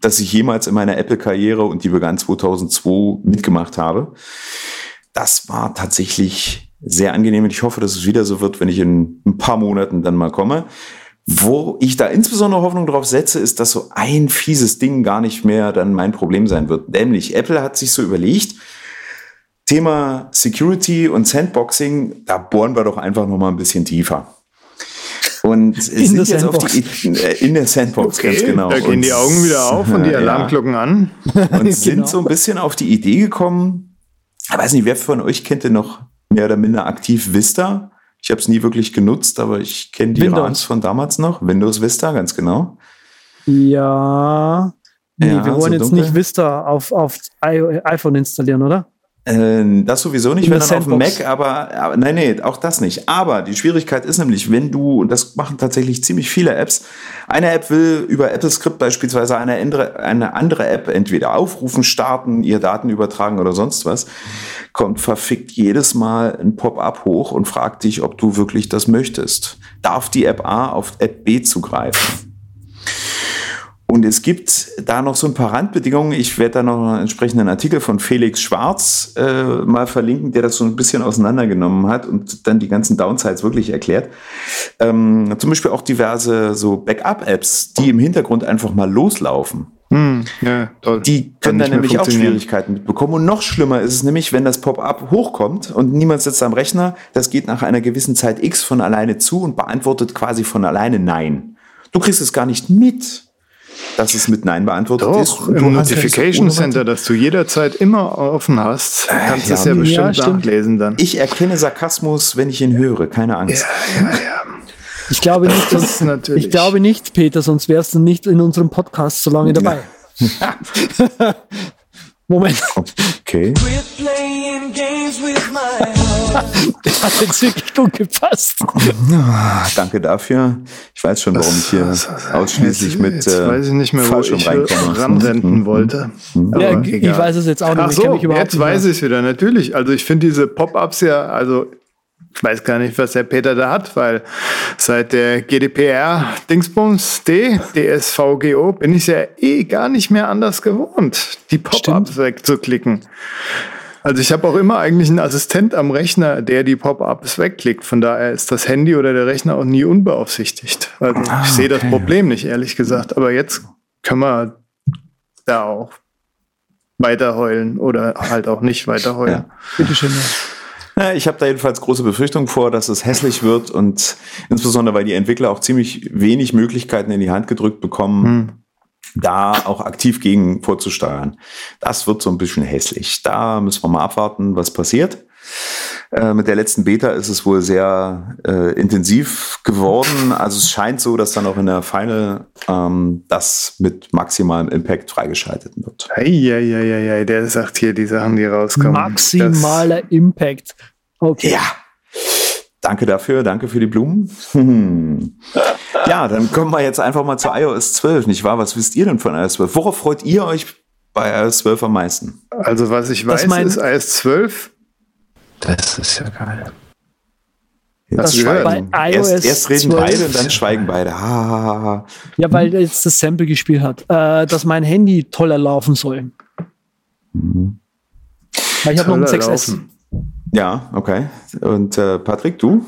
das ich jemals in meiner Apple-Karriere und die begann 2002 mitgemacht habe. Das war tatsächlich sehr angenehm und ich hoffe, dass es wieder so wird, wenn ich in ein paar Monaten dann mal komme. Wo ich da insbesondere Hoffnung drauf setze, ist, dass so ein fieses Ding gar nicht mehr dann mein Problem sein wird. Nämlich Apple hat sich so überlegt, Thema Security und Sandboxing, da bohren wir doch einfach noch mal ein bisschen tiefer. Und in sind jetzt Sandbox. auf die äh, in der Sandbox okay, ganz genau. Da gehen und, die Augen wieder auf und die Alarmglocken ja. an und genau. sind so ein bisschen auf die Idee gekommen. Ich weiß nicht, wer von euch kennt denn noch mehr oder minder aktiv Vista. Ich habe es nie wirklich genutzt, aber ich kenne die Windows. von damals noch. Windows Vista, ganz genau. Ja. Nee, ja, wir wollen so jetzt dunkel. nicht Vista auf, auf iPhone installieren, oder? Äh, das sowieso nicht, wenn dann auf dem. Mac, aber, aber nein, nee, auch das nicht. Aber die Schwierigkeit ist nämlich, wenn du, und das machen tatsächlich ziemlich viele Apps, eine App will über Apple Script beispielsweise eine andere, eine andere App entweder aufrufen, starten, ihr Daten übertragen oder sonst was, kommt verfickt jedes Mal ein Pop-up hoch und fragt dich, ob du wirklich das möchtest. Darf die App A auf App B zugreifen? Und es gibt da noch so ein paar Randbedingungen. Ich werde da noch einen entsprechenden Artikel von Felix Schwarz äh, mal verlinken, der das so ein bisschen auseinandergenommen hat und dann die ganzen Downsides wirklich erklärt. Ähm, zum Beispiel auch diverse so Backup-Apps, die im Hintergrund einfach mal loslaufen. Hm, ja, toll. Die können dann nämlich auch. Schwierigkeiten mitbekommen. Und noch schlimmer ist es nämlich, wenn das Pop-up hochkommt und niemand sitzt am Rechner. Das geht nach einer gewissen Zeit X von alleine zu und beantwortet quasi von alleine Nein. Du kriegst es gar nicht mit, dass es mit Nein beantwortet ist. Doch, du im es Notification Center, das du jederzeit immer offen hast, kannst du es ja, ja. bestimmt Ja, nachlesen dann. Ich erkenne Sarkasmus, wenn ich ihn höre, keine Angst. Ich glaube nicht, Das ist sonst, natürlich- ich glaube nicht, Peter, sonst wärst du nicht in unserem Podcast so lange dabei. Moment, Okay. das hat jetzt wirklich gut gepasst. Danke dafür. Ich weiß schon, warum ich hier ausschließlich mit jetzt äh, weiß ich nicht mehr, wo ich ranrennen Mhm. wollte. Ja, Aber ich egal. weiß es jetzt auch nicht. Ach ich so, mich überhaupt jetzt nicht weiß ich es wieder. Natürlich. Also ich finde diese Pop-ups ja, also ich weiß gar nicht, was der Peter da hat, weil seit der GDPR Dingsbums D, DSVGO, bin ich ja eh gar nicht mehr anders gewohnt, die Pop-ups wegzuklicken. Also ich habe auch immer eigentlich einen Assistent am Rechner, der die Pop-ups wegklickt. Von daher ist das Handy oder der Rechner auch nie unbeaufsichtigt. Also Ah, ich sehe das Problem nicht, ehrlich gesagt. Aber jetzt können wir da auch weiterheulen oder halt auch nicht weiterheulen. Ja. Bitteschön. Ja. Ich habe da jedenfalls große Befürchtungen vor, dass es hässlich wird und insbesondere, weil die Entwickler auch ziemlich wenig Möglichkeiten in die Hand gedrückt bekommen, da auch aktiv gegen vorzusteuern. Das wird so ein bisschen hässlich. Da müssen wir mal abwarten, was passiert. Äh, mit der letzten Beta ist es wohl sehr äh, intensiv geworden. Also es scheint so, dass dann auch in der Final ähm, das mit maximalem Impact freigeschaltet wird. Eieieiei, der sagt hier die Sachen, die rauskommen. Maximaler Impact. Okay. Ja. Danke dafür, danke für die Blumen. Hm. Ja, dann kommen wir jetzt einfach mal zu iOS 12, nicht wahr? Was wisst ihr denn von iOS 12? Worauf freut ihr euch bei iOS 12 am meisten? Das, also was ich Das weiß, ist iOS 12. Das ist ja geil. Jetzt Das schweigen. bei erst, iOS erst reden 12. beide und dann schweigen beide. Ha, ha, ha, ha. Ja, weil er jetzt das Sample gespielt hat, äh, dass mein Handy toller laufen soll. Weil ich habe noch ein Toller 6S. laufen. Ja, okay. Und äh, Patrick, du?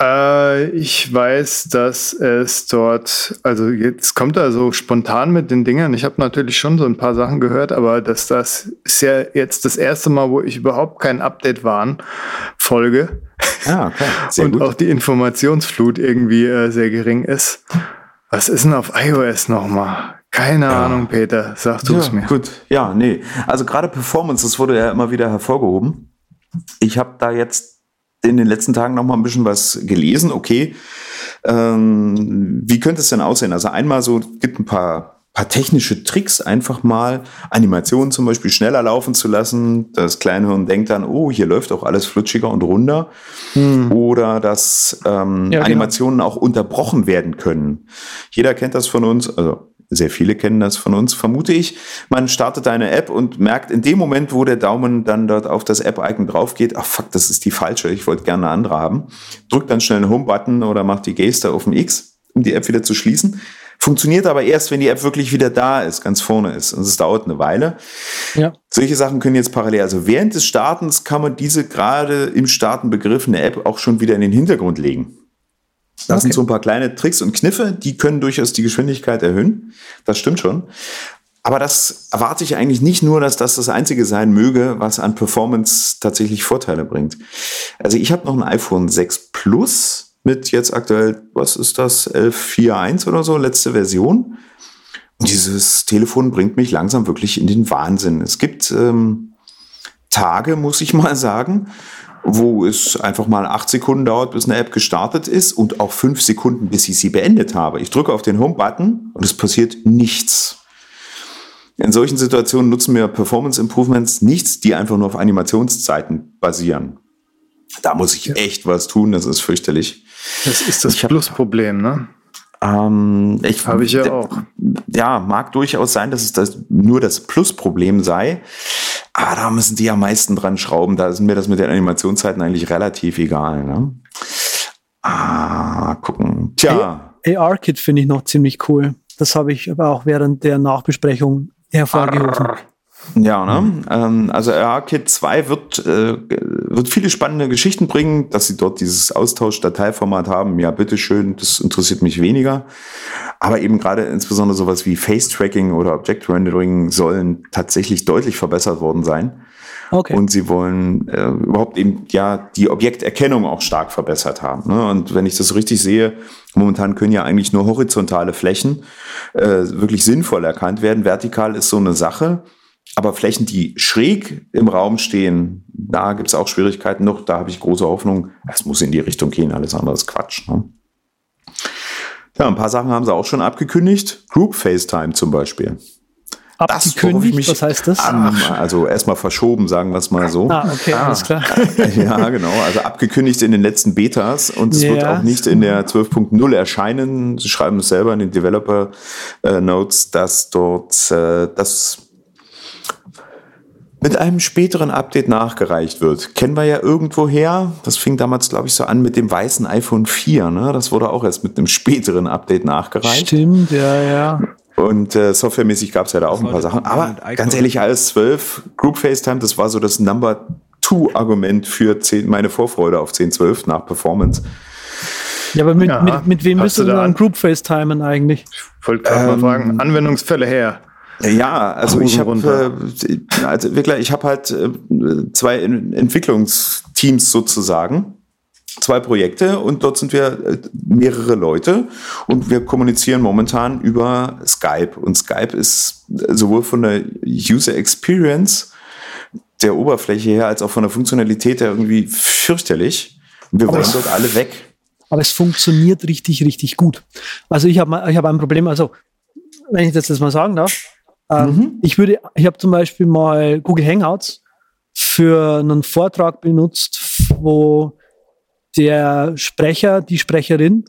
Äh, ich weiß, dass es dort, also jetzt kommt er so spontan mit den Dingern. Ich habe natürlich schon so ein paar Sachen gehört, aber dass das ist ja jetzt das erste Mal, wo ich überhaupt kein Update waren folge Ja, okay. Sehr und gut. auch die Informationsflut irgendwie äh, sehr gering ist. Was ist denn auf iOS nochmal? Keine Ahnung, Peter. Sag du es ja, mir. Gut, ja, nee. Also gerade Performance, das wurde ja immer wieder hervorgehoben. Ich habe da jetzt in den letzten Tagen noch mal ein bisschen was gelesen. Okay, ähm, wie könnte es denn aussehen? Also einmal so gibt ein paar, paar technische Tricks, einfach mal Animationen zum Beispiel schneller laufen zu lassen. Das Kleinhirn denkt dann, oh, hier läuft auch alles flutschiger und runder. Oder dass ähm, Ja, genau. Animationen auch unterbrochen werden können. Jeder kennt das von uns, also sehr viele kennen das von uns, vermute ich. Man startet eine App und merkt in dem Moment, wo der Daumen dann dort auf das App-Icon drauf geht, ach fuck, das ist die falsche, ich wollte gerne eine andere haben. Drückt dann schnell einen Home-Button oder macht die Geste auf dem X, um die App wieder zu schließen. Funktioniert aber erst, wenn die App wirklich wieder da ist, ganz vorne ist. Und es dauert eine Weile. Ja. Solche Sachen können jetzt parallel, also während des Startens kann man diese gerade im Starten begriffene App auch schon wieder in den Hintergrund legen. Das sind so ein paar kleine Tricks und Kniffe, die können durchaus die Geschwindigkeit erhöhen. Das stimmt schon. Aber das erwarte ich eigentlich nicht nur, dass das das Einzige sein möge, was an Performance tatsächlich Vorteile bringt. Also ich habe noch ein iPhone 6 Plus mit jetzt aktuell, was ist das, 11.4.1 oder so, letzte Version. Und dieses Telefon bringt mich langsam wirklich in den Wahnsinn. Es gibt ähm, Tage, muss ich mal sagen, wo es einfach mal acht Sekunden dauert, bis eine App gestartet ist und auch fünf Sekunden, bis ich sie beendet habe. Ich drücke auf den Home-Button und es passiert nichts. In solchen Situationen nutzen wir Performance Improvements nichts, die einfach nur auf Animationszeiten basieren. Da muss ich echt was tun, das ist fürchterlich. Das ist das Plusproblem, ne? Ähm, ich, Habe ich ja auch. Ja, mag durchaus sein, dass es das nur das Plusproblem sei. Aber da müssen die am meisten dran schrauben. Da ist mir das mit den Animationszeiten eigentlich relativ egal. Ne? Ah, gucken. Tja. AR-Kit finde ich noch ziemlich cool. Das habe ich aber auch während der Nachbesprechung hervorgehoben. Ja, ne? Ähm, also AR-Kit 2 wird, äh, wird viele spannende Geschichten bringen, dass sie dort dieses Austausch-Dateiformat haben. Ja, bitteschön, das interessiert mich weniger. Aber eben gerade insbesondere sowas wie Face-Tracking oder Object-Rendering sollen tatsächlich deutlich verbessert worden sein. Okay. Und sie wollen äh, überhaupt eben ja die Objekterkennung auch stark verbessert haben. Ne? Und wenn ich das richtig sehe, momentan können ja eigentlich nur horizontale Flächen äh, wirklich sinnvoll erkannt werden. Vertikal ist so eine Sache. Aber Flächen, die schräg im Raum stehen, da gibt es auch Schwierigkeiten noch. Da habe ich große Hoffnung. Es muss in die Richtung gehen, alles andere ist Quatsch. Ne? Ja, ein paar Sachen haben sie auch schon abgekündigt. Group FaceTime zum Beispiel. Abgekündigt? Was heißt das? An, also erstmal verschoben, sagen wir es mal so. Ah, okay, ah. alles klar. ja, genau. Also abgekündigt in den letzten Betas und es ja. wird auch nicht in der 12.0 erscheinen. Sie schreiben es selber in den Developer äh, Notes, dass dort äh, das mit einem späteren Update nachgereicht wird. Kennen wir ja irgendwo her. Das fing damals, glaube ich, so an mit dem weißen iPhone 4. Ne? Das wurde auch erst mit einem späteren Update nachgereicht. Stimmt, ja, ja. Und äh, softwaremäßig gab es ja da auch ein paar Sachen. Aber ganz ehrlich, alles 12, Group FaceTime, das war so das Number Two Argument für 10, meine Vorfreude auf 10.12 nach Performance. Ja, aber mit, ja, mit, mit wem müsstest du dann Group FaceTimen eigentlich? Ich wollte gerade ähm, mal fragen, Anwendungsfälle her. Ja, also ich habe äh, als Entwickler, ich habe halt äh, zwei Entwicklungsteams sozusagen zwei Projekte und dort sind wir äh, mehrere Leute und wir kommunizieren momentan über Skype. Und Skype ist sowohl von der User Experience der Oberfläche her als auch von der Funktionalität her irgendwie fürchterlich. Wir wollen dort alle weg. Aber es funktioniert richtig, richtig gut. Also ich habe ich hab ein Problem, also wenn ich das jetzt mal sagen darf, ähm, mhm. ich würde, ich habe zum Beispiel mal Google Hangouts für einen Vortrag benutzt, wo der Sprecher, die Sprecherin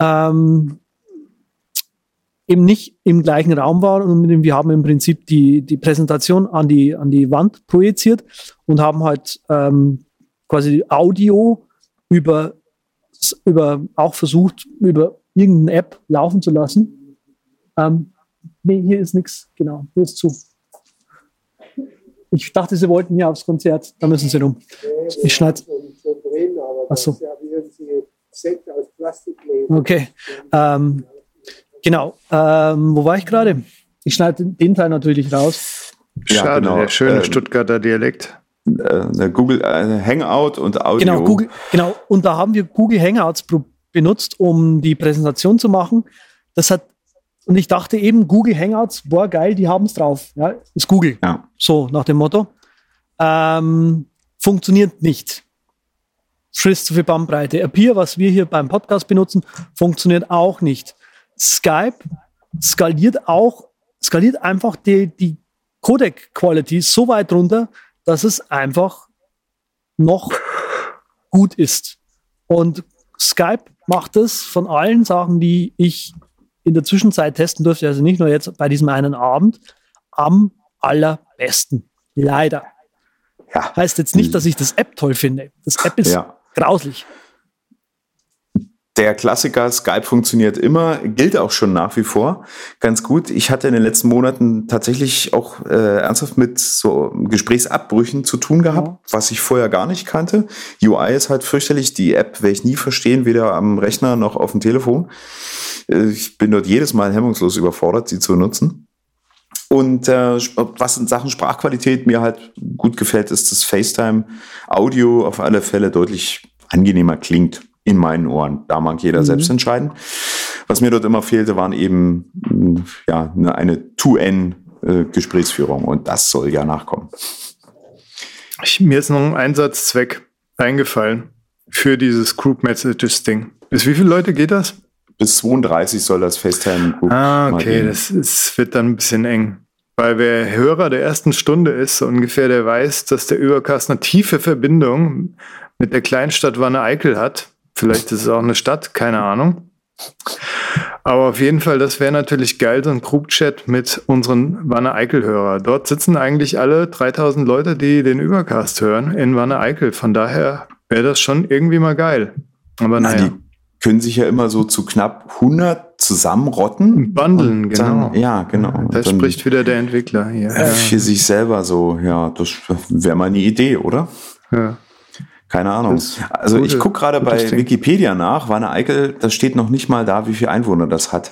ähm, eben nicht im gleichen Raum war und wir haben im Prinzip die, die Präsentation an die, an die Wand projiziert und haben halt ähm, quasi Audio über, über auch versucht, über irgendeine App laufen zu lassen. Ähm, nee, hier ist nichts, genau, hier ist zu. Ich dachte, sie wollten hier aufs Konzert, da müssen sie rum. Ich schneide drin, aber Ach so. das ist ja wie irgendwie Sekt aus Plastikgläsern. Okay. Ähm, genau. Ähm, wo war ich gerade? Ich schneide den Teil natürlich raus. Ja, Schade, genau. der schöne ähm, Stuttgarter Dialekt. Äh, Google äh, Hangout und Audio. Genau, Google, genau. Und da haben wir Google Hangouts benutzt, um die Präsentation zu machen. Das hat und ich dachte eben, Google Hangouts, boah, geil, die haben es drauf. Ja, ist Google. Ja. So, nach dem Motto. Ähm, funktioniert nicht frisst zu viel Bandbreite. Appear, was wir hier beim Podcast benutzen, funktioniert auch nicht. Skype skaliert auch, skaliert einfach die, die Codec-Quality so weit runter, dass es einfach noch gut ist. Und Skype macht es von allen Sachen, die ich in der Zwischenzeit testen durfte, also nicht nur jetzt bei diesem einen Abend, am allerbesten. Leider. Ja. Heißt jetzt nicht, dass ich das App toll finde. Das App ist ja. Grauslich. Der Klassiker Skype funktioniert immer, gilt auch schon nach wie vor ganz gut. Ich hatte in den letzten Monaten tatsächlich auch äh, ernsthaft mit so Gesprächsabbrüchen zu tun gehabt, ja. was ich vorher gar nicht kannte. UI ist halt fürchterlich. Die App werde ich nie verstehen, weder am Rechner noch auf dem Telefon. Äh, ich bin dort jedes Mal hemmungslos überfordert, sie zu nutzen. Und äh, was in Sachen Sprachqualität mir halt gut gefällt, ist das FaceTime Audio auf alle Fälle deutlich angenehmer klingt in meinen Ohren. Da mag jeder mhm. selbst entscheiden. Was mir dort immer fehlte, waren eben ja eine 2N-Gesprächsführung äh, und das soll ja nachkommen. Ich, mir ist noch ein Einsatzzweck eingefallen für dieses Group Messages Ding. Bis wie viele Leute geht das? bis 32 soll das FaceTime Group. Ah, okay, das ist, wird dann ein bisschen eng. Weil wer Hörer der ersten Stunde ist, so ungefähr, der weiß, dass der Übercast eine tiefe Verbindung mit der Kleinstadt Wanne Eickel hat. Vielleicht ist es auch eine Stadt, keine Ahnung. Aber auf jeden Fall, das wäre natürlich geil, so ein Group-Chat mit unseren Wanne Eickel-Hörer. Dort sitzen eigentlich alle 3000 Leute, die den Übercast hören, in Wanne Eickel. Von daher wäre das schon irgendwie mal geil. Aber Na, naja. die können sich ja immer so zu knapp 100 zusammenrotten. Bundeln, Und genau. Dann, ja, genau. Da spricht wieder der Entwickler hier. äh, für sich selber so, ja, das wäre mal eine Idee, oder? Ja. Keine Ahnung. Das Also ich gucke gerade bei Ding. Wikipedia nach, Wanne Eickel, da steht noch nicht mal da, wie viele Einwohner das hat.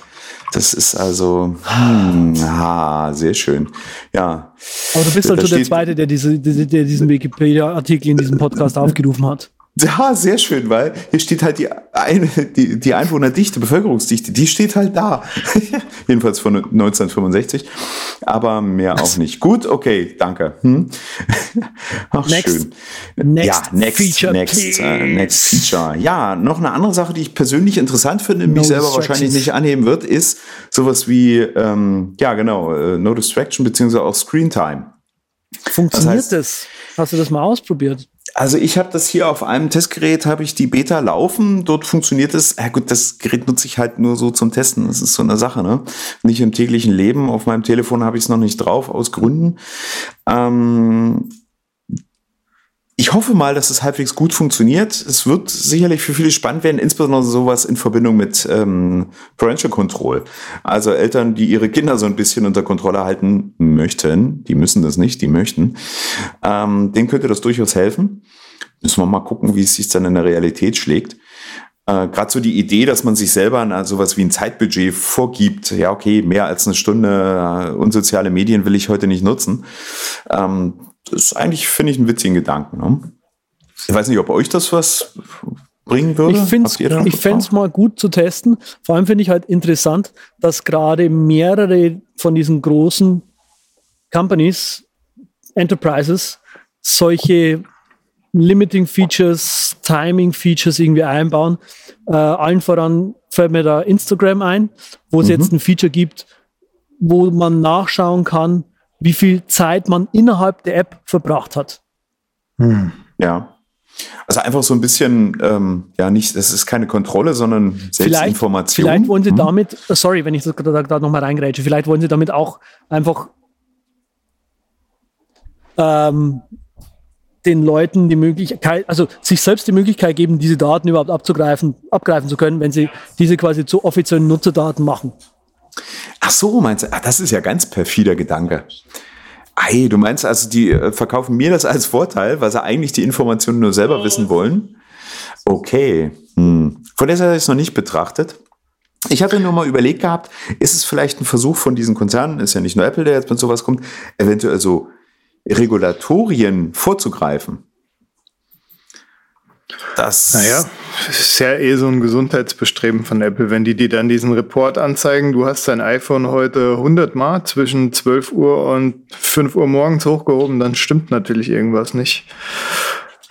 Das ist also, hm, ah, sehr schön. Ja. Aber du bist Da halt schon der steht- Zweite, der, diese, der diesen Wikipedia-Artikel in diesem Podcast aufgerufen hat. Ja, sehr schön, weil hier steht halt die, Ein die, die Einwohnerdichte, Bevölkerungsdichte, die steht halt da. Jedenfalls von 1965. Aber mehr auch nicht. Gut, okay, danke. Hm? Ach, Next. schön. Next ja, next, feature, next, äh, next feature. Ja, noch eine andere Sache, die ich persönlich interessant finde, mich No selber distractions. wahrscheinlich nicht annehmen wird, ist sowas wie, ähm, ja, genau, äh, No Distraction beziehungsweise auch Screen Time. Funktioniert Das das, heißt- Hast du das mal ausprobiert? Also ich habe das hier auf einem Testgerät, habe ich die Beta laufen. Dort funktioniert es. Ja gut, das Gerät nutze ich halt nur so zum Testen. Das ist so eine Sache, ne? Nicht im täglichen Leben. Auf meinem Telefon habe ich es noch nicht drauf, aus Gründen. Ähm, ich hoffe mal, dass es halbwegs gut funktioniert. Es wird sicherlich für viele spannend werden, insbesondere sowas in Verbindung mit ähm, Parental Control. Also Eltern, die ihre Kinder so ein bisschen unter Kontrolle halten möchten, die müssen das nicht, die möchten, ähm, denen könnte das durchaus helfen. Müssen wir mal gucken, wie es sich dann in der Realität schlägt. Äh, Gerade so die Idee, dass man sich selber sowas wie ein Zeitbudget vorgibt. Ja, okay, mehr als eine Stunde äh, unsoziale Medien will ich heute nicht nutzen. Ähm, das ist eigentlich, finde ich, einen witzigen Gedanken. Ne? Ich weiß nicht, ob euch das was bringen würde. Ich finde es mal gut zu testen. Vor allem finde ich halt interessant, dass gerade mehrere von diesen großen Companies, Enterprises, solche Limiting Features, Timing Features irgendwie einbauen. Äh, allen voran fällt mir da Instagram ein, wo es jetzt ein Feature gibt, wo man nachschauen kann, wie viel Zeit man innerhalb der App verbracht hat. Ja. Also einfach so ein bisschen, ähm, ja, nicht, das ist keine Kontrolle, sondern Selbstinformation. Vielleicht wollen sie Hm? damit, sorry, wenn ich das da, da nochmal reingrätsche, vielleicht wollen sie damit auch einfach ähm, den Leuten die Möglichkeit, also sich selbst die Möglichkeit geben, diese Daten überhaupt abzugreifen, abgreifen zu können, wenn sie diese quasi zu offiziellen Nutzerdaten machen. Ach so, meinst du? Ach, das ist ja ganz perfider Gedanke. Ei, du meinst also, die äh, verkaufen mir das als Vorteil, weil sie eigentlich die Informationen nur selber wissen wollen? Okay. Hm. Von der Seite habe ich es noch nicht betrachtet. Ich hatte nur mal überlegt gehabt, ist es vielleicht ein Versuch von diesen Konzernen, ist ja nicht nur Apple, der jetzt mit sowas kommt, eventuell so Regulatorien vorzugreifen. Das, Naja, ist ja eh so ein Gesundheitsbestreben von Apple, wenn die dir dann diesen Report anzeigen, du hast dein iPhone heute 100 Mal zwischen 12 Uhr und 5 Uhr morgens hochgehoben, dann stimmt natürlich irgendwas nicht.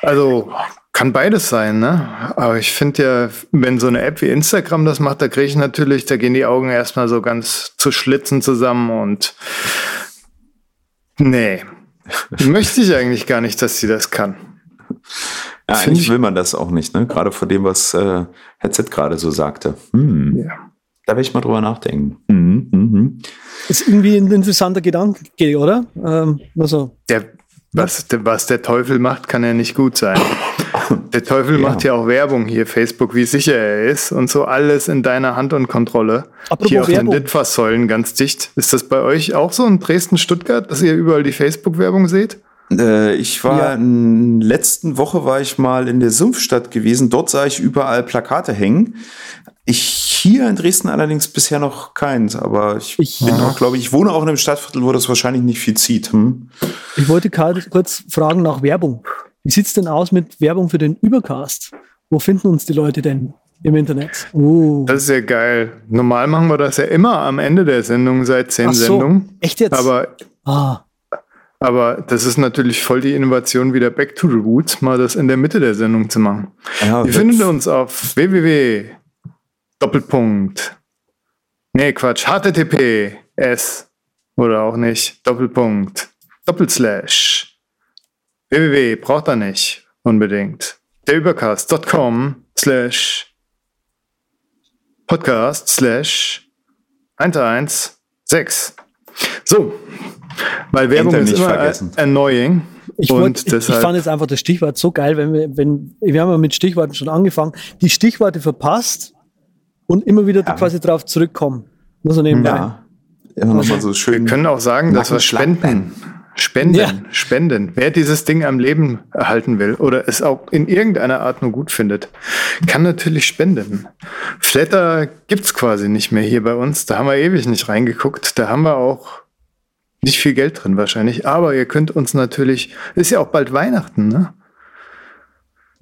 Also kann beides sein, ne? Aber ich finde ja, wenn so eine App wie Instagram das macht, da kriege ich natürlich, da gehen die Augen erstmal so ganz zu Schlitzen zusammen und nee, möchte ich eigentlich gar nicht, dass sie das kann. Ja, eigentlich ich- will man das auch nicht, ne? Gerade vor dem, was äh, Headset gerade so sagte. Hm. Ja. Da werde ich mal drüber nachdenken. Mhm, mhm. Ist irgendwie ein interessanter Gedanke, oder? Ähm, also, Der, was, der, was der Teufel macht, kann ja nicht gut sein. Der Teufel Ja. macht ja auch Werbung hier, Facebook, wie sicher er ist und so alles in deiner Hand und Kontrolle. Apropos hier auf den Werbung. Litfaßsäulen ganz dicht. Ist das bei euch auch so in Dresden-Stuttgart, dass ihr überall die Facebook-Werbung seht? Äh, ich war Ja. in letzten Woche war ich mal in der Sumpfstadt gewesen. Dort sah ich überall Plakate hängen. Ich hier in Dresden allerdings bisher noch keins, aber ich, Ich- bin auch, glaube ich, ich wohne auch in einem Stadtviertel, wo das wahrscheinlich nicht viel zieht. Hm? ich wollte Karl kurz fragen nach Werbung. Wie sieht's denn aus mit Werbung für den Übercast? Wo finden uns die Leute denn im Internet? Oh. Das ist ja geil. Normal machen wir das ja immer am Ende der Sendung seit zehn Ach so, Sendungen. echt jetzt? Aber, ah, aber das ist natürlich voll die Innovation, wieder back to the roots, mal das in der Mitte der Sendung zu machen. Ja, Ihr findet uns auf www. Doppelpunkt. Nee, Quatsch. HTTPS. Oder auch nicht. Doppelpunkt. Doppelslash. www. Braucht er nicht. Unbedingt. Derübercast.com slash podcast slash 116. So. Weil Werbung Enter ist nicht immer vergessen. annoying. Ich, wollt, ich, ich fand jetzt einfach das Stichwort so geil, wenn wir, wenn, wir haben ja mit Stichworten schon angefangen, die Stichworte verpasst und immer wieder Ja. quasi drauf zurückkommen. Nur so nebenbei. Ja. Immer noch mal so wir schön. können auch sagen, dass wir spenden. Spenden, Ja. spenden. Wer dieses Ding am Leben erhalten will oder es auch in irgendeiner Art nur gut findet, kann natürlich spenden. Flatter gibt's quasi nicht mehr hier bei uns. Da haben wir ewig nicht reingeguckt. Da haben wir auch nicht viel Geld drin wahrscheinlich. Aber ihr könnt uns natürlich, ist ja auch bald Weihnachten, ne?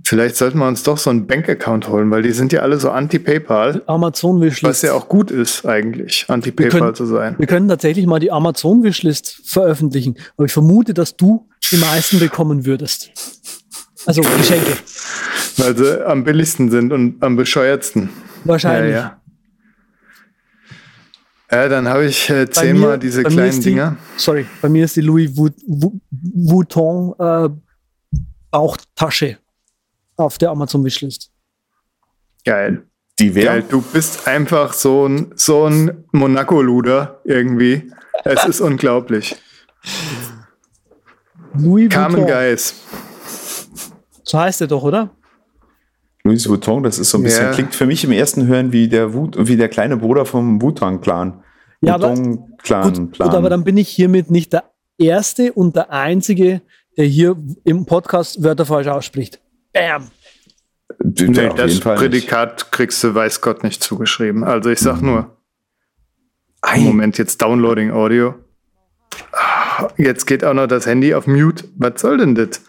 Vielleicht sollten wir uns doch so einen Bankaccount holen, weil die sind ja alle so anti-PayPal, Amazon Wishlist. was ja auch gut ist eigentlich, anti-PayPal zu sein. wir können tatsächlich mal die Amazon Wishlist veröffentlichen. Aber ich vermute, dass du die meisten bekommen würdest. Also Geschenke. Weil sie am billigsten sind und am bescheuertsten. Wahrscheinlich. Ja, ja. Ja, dann habe ich äh, zehnmal mir- diese kleinen die, Dinger. Sorry, bei mir ist die Louis Vu- Vu- Vuitton äh, Bauchtasche auf der Amazon Wishlist. Geil. Die Geil. Du bist einfach so ein, so ein Monaco-Luder irgendwie. Es ist unglaublich. Louis Carmen Vuitton. Geis. So heißt er doch, oder? Louis Vuitton, das ist so ein bisschen, Ja. klingt für mich im ersten Hören wie der, Wut, wie der kleine Bruder vom Wu-Tang-Clan. Ja, aber- Wu-Tang-Clan. Gut, gut, aber dann bin ich hiermit nicht der Erste und der Einzige, der hier im Podcast Wörter falsch ausspricht. Bam! Nee, Nee, auf das Fall nicht. Prädikat kriegst du weiß Gott nicht zugeschrieben. Also ich sag nur, Ei, Moment, jetzt Downloading Audio. Ah, Jetzt geht auch noch das Handy auf Mute. Was soll denn das?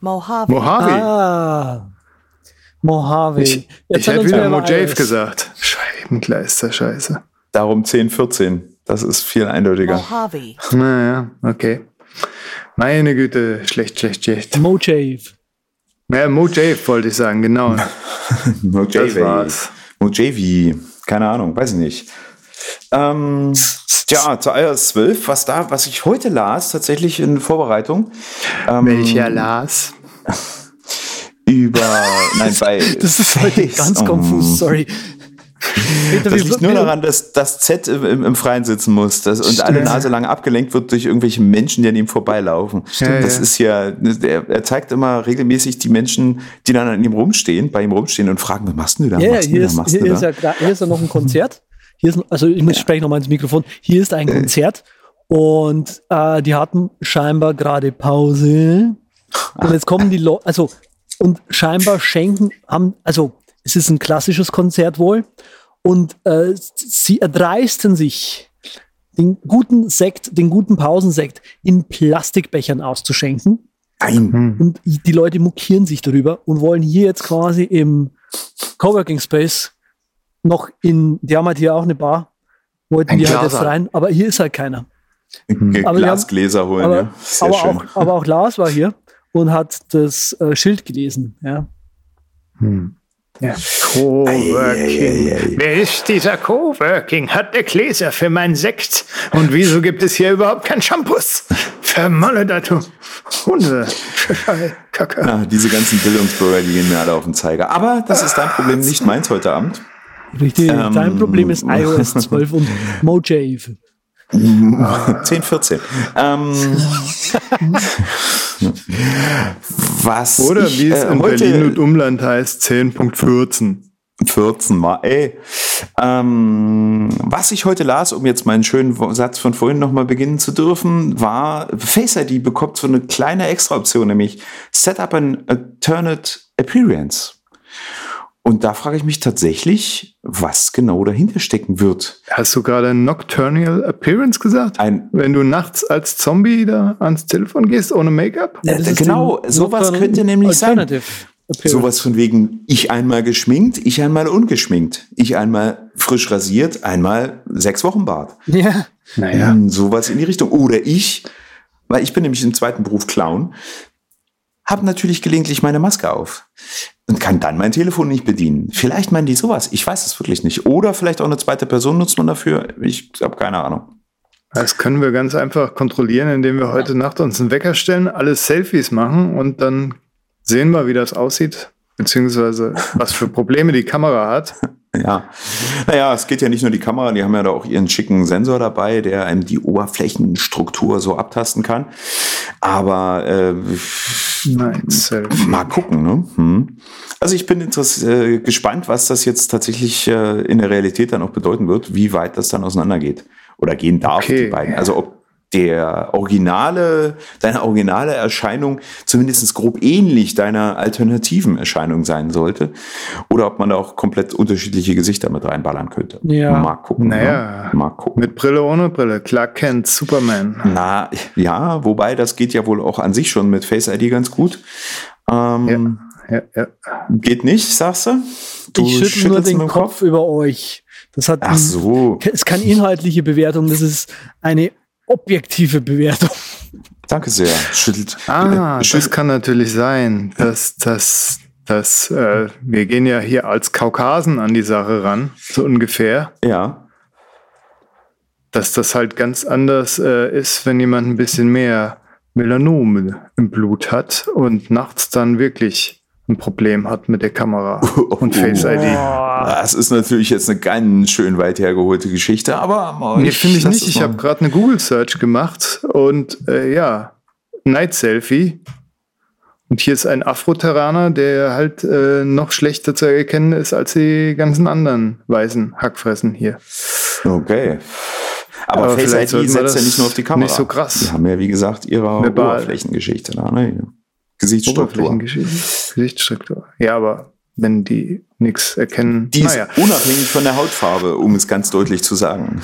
Mojave. Mojave. Ah! Mojave. Ich, Jetzt ich hätte wieder Mojave gesagt. Scheibenkleister, scheiße. Darum 10, 14. Das ist viel eindeutiger. Mojave. Naja, okay. Meine Güte, schlecht, schlecht, schlecht. Mojave. Ja, Mojave wollte ich sagen, genau. Das Mojave. war's. Mojave. Keine Ahnung, weiß ich nicht. Ähm, tja, zu iOS 12, was da, was ich heute las, tatsächlich in Vorbereitung. Ähm, Welcher Lars? Über, nein, bei. Das ist heute ganz Oh. konfus, sorry. Das wie- liegt nur daran, dass das Z im, im, Freien sitzen muss das, und alle Nase lang abgelenkt wird durch irgendwelche Menschen, die an ihm vorbeilaufen. Ja, das ja. ist ja, er, er zeigt immer regelmäßig die Menschen, die dann an ihm rumstehen, bei ihm rumstehen und fragen, was machst du da? Ja, ja, hier, da? ist, hier, ja, gra- hier ist ja noch ein Konzert. Hier ist, also ich muss spreche nochmal ins Mikrofon. Hier ist Äh. ein Konzert und äh, die hatten scheinbar gerade Pause. Und jetzt kommen die Leute, also und scheinbar schenken haben, also es ist ein klassisches Konzert wohl und äh, sie erdreisten sich, den guten Sekt, den guten Pausensekt in Plastikbechern auszuschenken. Nein. Und die Leute mokieren sich darüber und wollen hier jetzt quasi im Coworking Space noch in, die haben halt hier auch eine Bar, wollten Ein die halt jetzt Glaser. rein, aber hier ist halt keiner. Ge- Aber wir haben- Glasgläser holen, aber, ja. Sehr aber, schön. auch, aber auch Lars war hier und hat das äh, Schild gelesen. Ja. Ja. Coworking. Wer ist dieser Coworking? Hat der Gläser für meinen Sekt? Und wieso gibt es hier überhaupt kein Shampoos? Vermolle dazu. Hunde. Kacke. Ja, diese ganzen Bildungsbürger, die gehen mir alle auf den Zeiger. Aber das ist dein Problem, nicht meins heute Abend. Richtig. Ähm, Dein Problem ist iOS 12 und Mojave. 10, 14. Ähm, was Oder ich, wie es äh, in Berlin und Umland heißt, 10.14. 14 war, ey. Ähm, was ich heute las, um jetzt meinen schönen Satz von vorhin nochmal beginnen zu dürfen, war, Face ID bekommt so eine kleine Extra-Option, nämlich Set up an alternate appearance. Und da frage ich mich tatsächlich, was genau dahinter stecken wird. Hast du gerade Nocturnal Appearance gesagt? Ein, Wenn du nachts als Zombie da ans Telefon gehst ohne Make-up? Äh, genau, sowas könnte nämlich sein. Appearance. Sowas von wegen, ich einmal geschminkt, ich einmal ungeschminkt, ich einmal frisch rasiert, einmal sechs Wochen Bart. Ja. Naja. Hm, Sowas in die Richtung. Oder ich, weil ich bin nämlich im zweiten Beruf Clown, habe natürlich gelegentlich meine Maske auf. und kann dann mein Telefon nicht bedienen. Vielleicht meinen die sowas. Ich weiß es wirklich nicht. Oder vielleicht auch eine zweite Person nutzt man dafür. Ich habe keine Ahnung. Das können wir ganz einfach kontrollieren, indem wir heute Nacht uns einen Wecker stellen, alle Selfies machen und dann sehen wir, wie das aussieht, beziehungsweise was für Probleme die Kamera hat. Ja, naja, es geht ja nicht nur die Kamera, die haben ja da auch ihren schicken Sensor dabei, der einem die Oberflächenstruktur so abtasten kann. Aber äh, Nein, mal gucken. Ne? Hm. Also ich bin äh, gespannt, was das jetzt tatsächlich äh, in der Realität dann auch bedeuten wird, wie weit das dann auseinandergeht oder gehen darf, Okay. die beiden. Also ob der originale, deine originale Erscheinung zumindest grob ähnlich deiner alternativen Erscheinung sein sollte. Oder ob man da auch komplett unterschiedliche Gesichter mit reinballern könnte. Ja. Mal gucken. Naja. Ne? Mal gucken. Mit Brille, ohne Brille. Clark Kent, Superman. Na, ja, wobei das geht ja wohl auch an sich schon mit Face ID ganz gut. Ähm, Ja, ja. Geht nicht, sagst du? Du ich schüttel nur schüttelst den dem Kopf. über euch. Das hat Ach so. ist keine inhaltliche Bewertung, das ist eine objektive Bewertung. Danke sehr. Schüttelt. Ah, das schüttelt. kann natürlich sein, dass das, dass äh, wir gehen ja hier als Kaukasen an die Sache ran, so ungefähr, Ja. dass das halt ganz anders äh, ist, wenn jemand ein bisschen mehr Melanom im Blut hat und nachts dann wirklich ein Problem hat mit der Kamera und Face ID. Das ist natürlich jetzt eine ganz schön weit hergeholte Geschichte, aber Nee, finde ich nicht. Ich habe gerade eine Google-Search gemacht und äh, ja, Night-Selfie. Und hier ist ein Afroterraner, der halt äh, noch schlechter zu erkennen ist als die ganzen anderen weißen Hackfressen hier. Okay. Aber, Aber Face ID setzt ja nicht nur auf die Kamera. nicht so krass. Die haben ja, wie gesagt, ihre. Oberflächengeschichte da, ne? Gesichtsstruktur. Gesichtsstruktur. Ja, aber wenn die nichts erkennen, Die naja, ist unabhängig von der Hautfarbe, um es ganz deutlich zu sagen.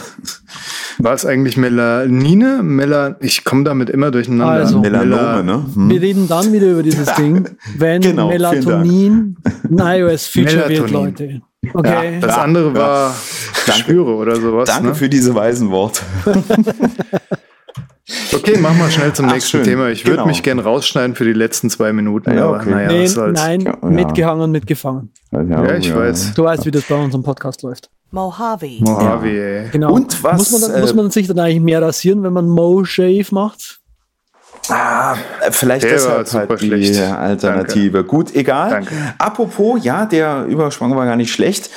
war es eigentlich Melanine? Mela ich komme damit immer durcheinander. Also. Melanome, ne? Hm. Wir reden dann wieder über dieses Ding, wenn Genau, Melatonin ein iOS-Feature wird. Leute. Okay. Das Ja, andere ja. war Spüre oder sowas. Danke ne? für diese weisen Worte. Okay, mach mal schnell zum Ach, nächsten schön. Thema. Ich würde Genau. mich gern rausschneiden für die letzten zwei Minuten. Ja, aber okay. naja, Nee, was soll's. nein, Ja, ja. mitgehangen, mitgefangen. Ja, ich weiß. Du weißt, wie das bei unserem Podcast läuft. Mojave. Mojave, ey. Genau. Und was, Muss man, äh, muss man sich dann eigentlich mehr rasieren, wenn man Mo Shave macht? Ah, vielleicht Der deshalb halt die schlecht. Alternative. Gut, egal. Danke. Apropos, ja, der Übersprung war gar nicht schlecht.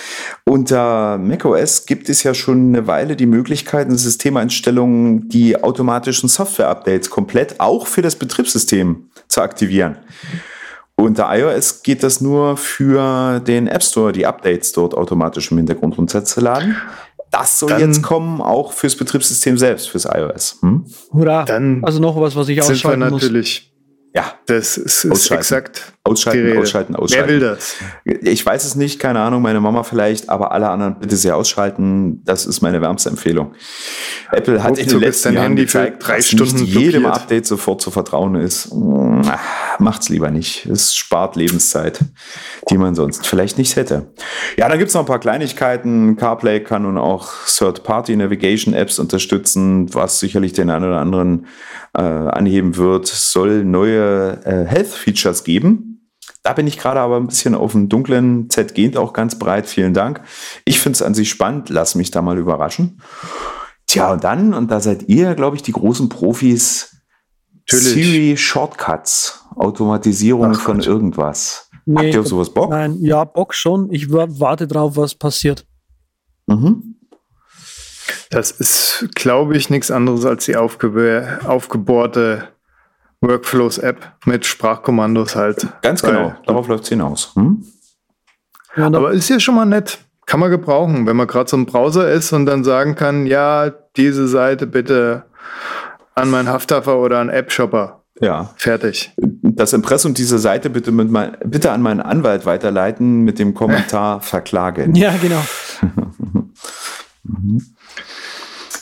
Unter macOS gibt es ja schon eine Weile die Möglichkeit, in Systemeinstellungen die automatischen Software-Updates komplett auch für das Betriebssystem zu aktivieren. Unter iOS geht das nur für den App Store, die Updates dort automatisch im Hintergrund runterzuladen. Das soll Dann- jetzt kommen, auch fürs Betriebssystem selbst, fürs iOS. Hm? Hurra. Dann also noch was, was ich Sind wir ausschalten muss. natürlich, Ja, das ist, ist exakt Ausschalten, ausschalten, ausschalten. Wer will das? Ich weiß es nicht, keine Ahnung, meine Mama vielleicht, aber alle anderen bitte sehr ausschalten. Das ist meine wärmste Empfehlung. Apple hat in den letzten Jahren Handy gezeigt, drei dass Stunden nicht jedem blockiert. Update sofort zu vertrauen ist. Macht's lieber nicht. Es spart Lebenszeit, die man sonst vielleicht nicht hätte. Ja, dann gibt's noch ein paar Kleinigkeiten. CarPlay kann nun auch Third-Party-Navigation-Apps unterstützen, was sicherlich den einen oder anderen äh, anheben wird. Es soll neue äh, Health-Features geben. Da bin ich gerade aber ein bisschen auf dem dunklen Z gehend auch ganz breit. Vielen Dank. Ich finde es an sich spannend. Lass mich da mal überraschen. Tja, und dann, und da seid ihr, glaube ich, die großen Profis, Natürlich. Siri Shortcuts, Automatisierung Ach von Gott. irgendwas. Nee, Habt ihr auf sowas Bock? Nein, ja, Bock schon. Ich wa- warte drauf, was passiert. Mhm. Das ist, glaube ich, nichts anderes als die aufge aufgebohrte Workflows-App mit Sprachkommandos halt. Ganz Weil- genau. Darauf läuft es hinaus. Hm? Ja, Aber ist ja schon mal nett. Kann man gebrauchen, wenn man gerade so ein Browser ist und dann sagen kann, ja, diese Seite bitte an meinen Hafthafer oder an App-Shopper. Ja. Fertig. Das Impressum dieser Seite bitte, mit mein, bitte an meinen Anwalt weiterleiten mit dem Kommentar verklagen. ja, genau.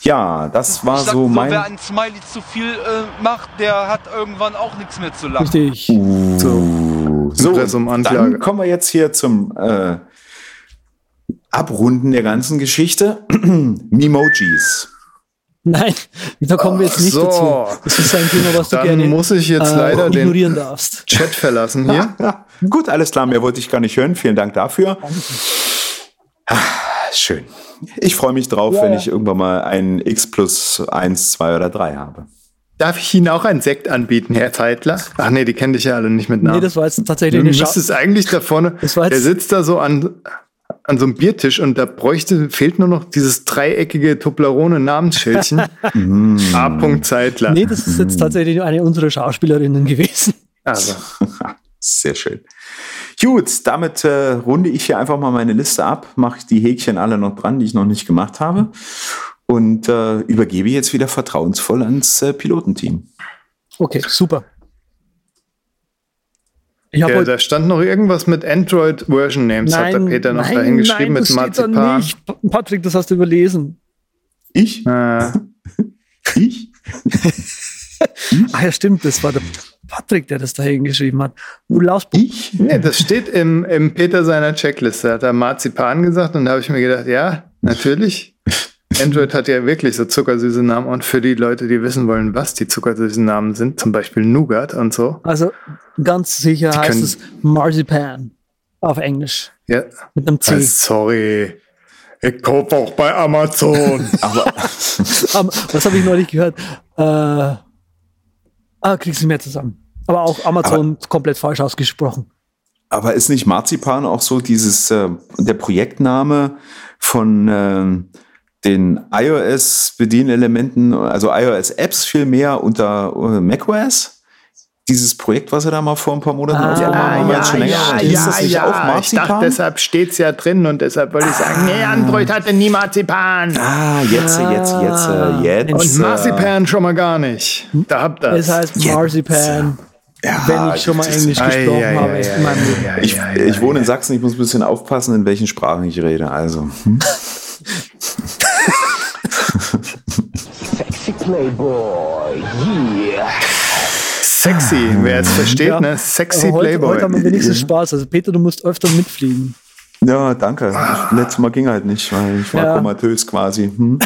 Ja, das war sag so so, mein. wer ein Smiley zu viel äh, macht, der hat irgendwann auch nichts mehr zu lachen. Richtig. So. So, Impressum, dann kommen wir jetzt hier zum äh, Abrunden der ganzen Geschichte. Memojis. Nein, da kommen wir jetzt nicht so. dazu. Das ist ein Thema, was du Dann gerne muss ich jetzt äh, leider den ignorieren darfst. Chat verlassen hier. Ja, gut, alles klar, mehr wollte ich gar nicht hören. Vielen Dank dafür. Ah, schön. Ich freue mich drauf, Ja, wenn ja. ich irgendwann mal einen X plus 1, 2 oder 3 habe. Darf ich Ihnen auch einen Sekt anbieten, Herr Zeitler? Ach nee, die kenne ich ja alle nicht mit Namen. Nee, das war jetzt tatsächlich du eine Schau. müsstest eigentlich da vorne, Das war jetzt- der sitzt da so an, an so einem Biertisch und da bräuchte, fehlt nur noch dieses dreieckige Toblerone-Namensschildchen. A. Zeitler. Nee, das ist jetzt tatsächlich eine unserer Schauspielerinnen gewesen. Also, Sehr schön. Gut, damit äh, runde ich hier einfach mal meine Liste ab, mache die Häkchen alle noch dran, die ich noch nicht gemacht habe und äh, übergebe jetzt wieder vertrauensvoll ans äh, Pilotenteam. Okay, super. Ich ja, da stand noch irgendwas mit Android Version Names, hat der Peter noch nein, dahin geschrieben nein, mit steht da Marzipan. nicht. Pa- Patrick, das hast du überlesen. Ich? Äh, Ich? Ach ja, stimmt, das war der Patrick, der das da hingeschrieben hat. Du laust Ich? nee, das steht im, im Peter seiner Checkliste. Da hat er Marzipan gesagt und da habe ich mir gedacht, ja, natürlich. Android hat ja wirklich so zuckersüße Namen und für die Leute, die wissen wollen, was die zuckersüßen Namen sind, zum Beispiel Nougat und so. Also ganz sicher Die heißt es Marzipan auf Englisch Ja, mit einem C. äh, sorry. Ich kaufe auch bei Amazon. Aber, was habe ich neulich gehört? Äh, ah, kriegst du mehr zusammen. Aber auch Amazon komplett falsch ausgesprochen. Aber ist nicht Marzipan auch so dieses, äh, der Projektname von ähm, den iOS-Bedienelementen, also iOS-Apps viel mehr unter äh, macOS? Dieses Projekt, was er da mal vor ein paar Monaten Ah, aufgenommen ja, haben, ist schon länger. ja, ist das nicht auch Ich dachte, Marzipan? deshalb steht's ja drin und deshalb wollte ich sagen, nee, Android hatte nie Marzipan. ah, jetzt, jetzt, jetzt, äh, jetzt. Und Marzipan schon mal gar nicht. Da habt ihr Es heißt Jetzt. Marzipan, Ja, wenn ich schon mal Englisch Ei, gesprochen ei, habe ei, meinem Leben. Ich, ich wohne in Sachsen, ich muss ein bisschen aufpassen, in welchen Sprachen ich rede. Also, hm? Sexy, wer jetzt versteht, Ja. ne? Sexy Aber heute, Playboy. heute haben wir wenigstens Spaß. Also Peter, du musst öfter mitfliegen. ja, danke. Letztes Mal ging halt nicht, weil ich war Ja. komatös quasi. Hm?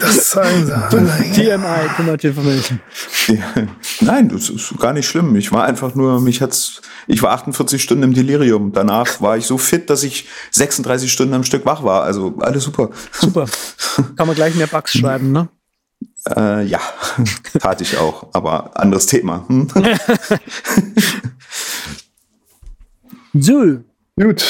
das sagen sie. TMI, Much Information. Ja. Nein, das ist gar nicht schlimm. Ich war einfach nur, mich hat's, ich war 48 Stunden im Delirium. Danach war ich so fit, dass ich 36 Stunden am Stück wach war. Also alles super. Super. Kann man gleich mehr Bugs schreiben, ne? Äh, ja, tat ich auch, aber anderes Thema. Hm? So, Gut.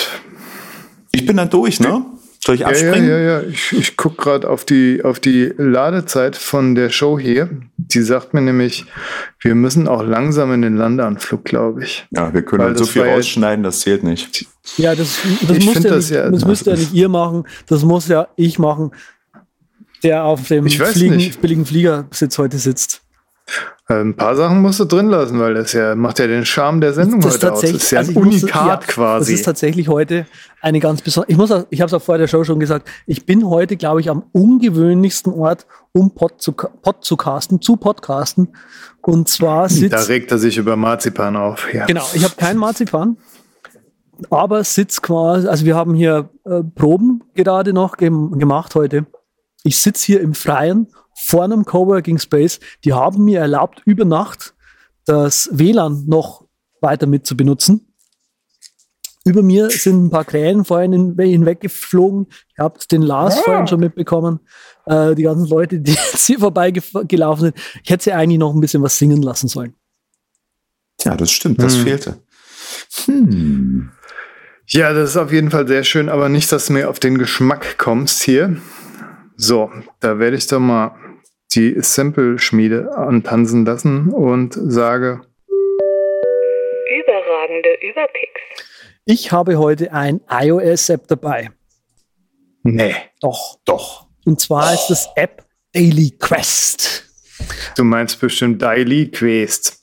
Ich bin dann durch, ne? Soll ich Ja, ja, abspringen? ja, ja. Ich, ich gucke gerade auf die, auf die Ladezeit von der Show hier. Die sagt mir nämlich, wir müssen auch langsam in den Landeanflug, glaube ich. Ja, wir können Weil halt so viel ja- rausschneiden, das zählt nicht. ja, das, das, Ich muss ja das nicht, ja- das müsst ja nicht ihr machen, das muss ja ich machen, der auf dem Fliegen, billigen Fliegersitz heute sitzt. Ein paar Sachen musst du drin lassen, weil das ja macht ja den Charme der Sendung Das ist heute aus. Das tatsächlich, ist ja ein also Unikat ja, quasi. Das ist tatsächlich heute eine ganz besondere. Ich muss, auch- ich habe es auch vor der Show schon gesagt. Ich bin heute, glaube ich, am ungewöhnlichsten Ort, um Pod zu, Pod zu casten, zu podcasten. Und zwar da sitzt regt er sich über Marzipan auf. Ja. Genau, ich habe keinen Marzipan, aber sitz quasi, also wir haben hier äh, Proben gerade noch gem gemacht heute. Ich sitz hier im Freien vor einem Coworking Space. Die haben mir erlaubt, über Nacht das WLAN noch weiter mit zu benutzen. Über mir sind ein paar Krähen vorhin hin- hinweggeflogen. Ihr habt den Lars vorhin schon mitbekommen. Äh, die ganzen Leute, die jetzt hier vorbeigelaufen sind. Ich hätte sie eigentlich noch ein bisschen was singen lassen sollen. Ja, das stimmt, das Hm. fehlte. Hm. Ja, das ist auf jeden Fall sehr schön, aber nicht, dass du mir auf den Geschmack kommst hier. So, da werde ich doch mal die Sample-Schmiede antanzen lassen und sage, Überragende Überpicks. Ich habe heute ein iOS-App dabei. nee, Doch. Doch. Und zwar ist das App Daily Quest. du meinst bestimmt Daily Quest.